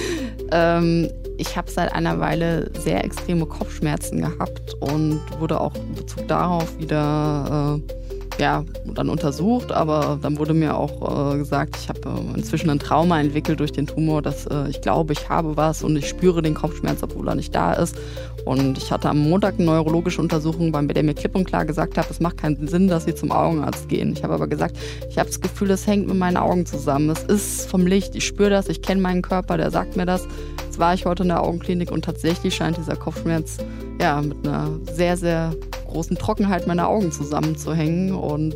(laughs) ähm, ich habe seit einer Weile sehr extreme Kopfschmerzen gehabt und wurde auch in Bezug darauf wieder äh, ja, dann untersucht, aber dann wurde mir auch äh, gesagt, ich habe äh, inzwischen ein Trauma entwickelt durch den Tumor, dass äh, ich glaube, ich habe was und ich spüre den Kopfschmerz, obwohl er nicht da ist. Und ich hatte am Montag eine neurologische Untersuchung, bei der mir klipp und klar gesagt hat, es macht keinen Sinn, dass Sie zum Augenarzt gehen. Ich habe aber gesagt, ich habe das Gefühl, es hängt mit meinen Augen zusammen. Es ist vom Licht, ich spüre das, ich kenne meinen Körper, der sagt mir das. Jetzt war ich heute in der Augenklinik und tatsächlich scheint dieser Kopfschmerz ja mit einer sehr, sehr großen Trockenheit meiner Augen zusammenzuhängen. Und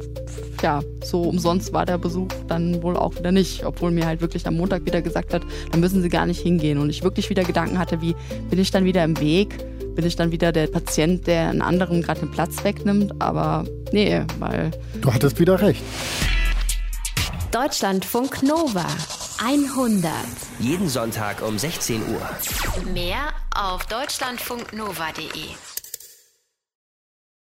ja, so umsonst war der Besuch dann wohl auch wieder nicht, obwohl mir halt wirklich am Montag wieder gesagt hat, da müssen Sie gar nicht hingehen. Und ich wirklich wieder Gedanken hatte, wie bin ich dann wieder im Weg? Bin ich dann wieder der Patient, der einen anderen gerade den Platz wegnimmt? Aber nee, weil. Du hattest wieder recht. Deutschlandfunk Nova 100. Jeden Sonntag um 16 Uhr. Mehr auf deutschlandfunknova.de.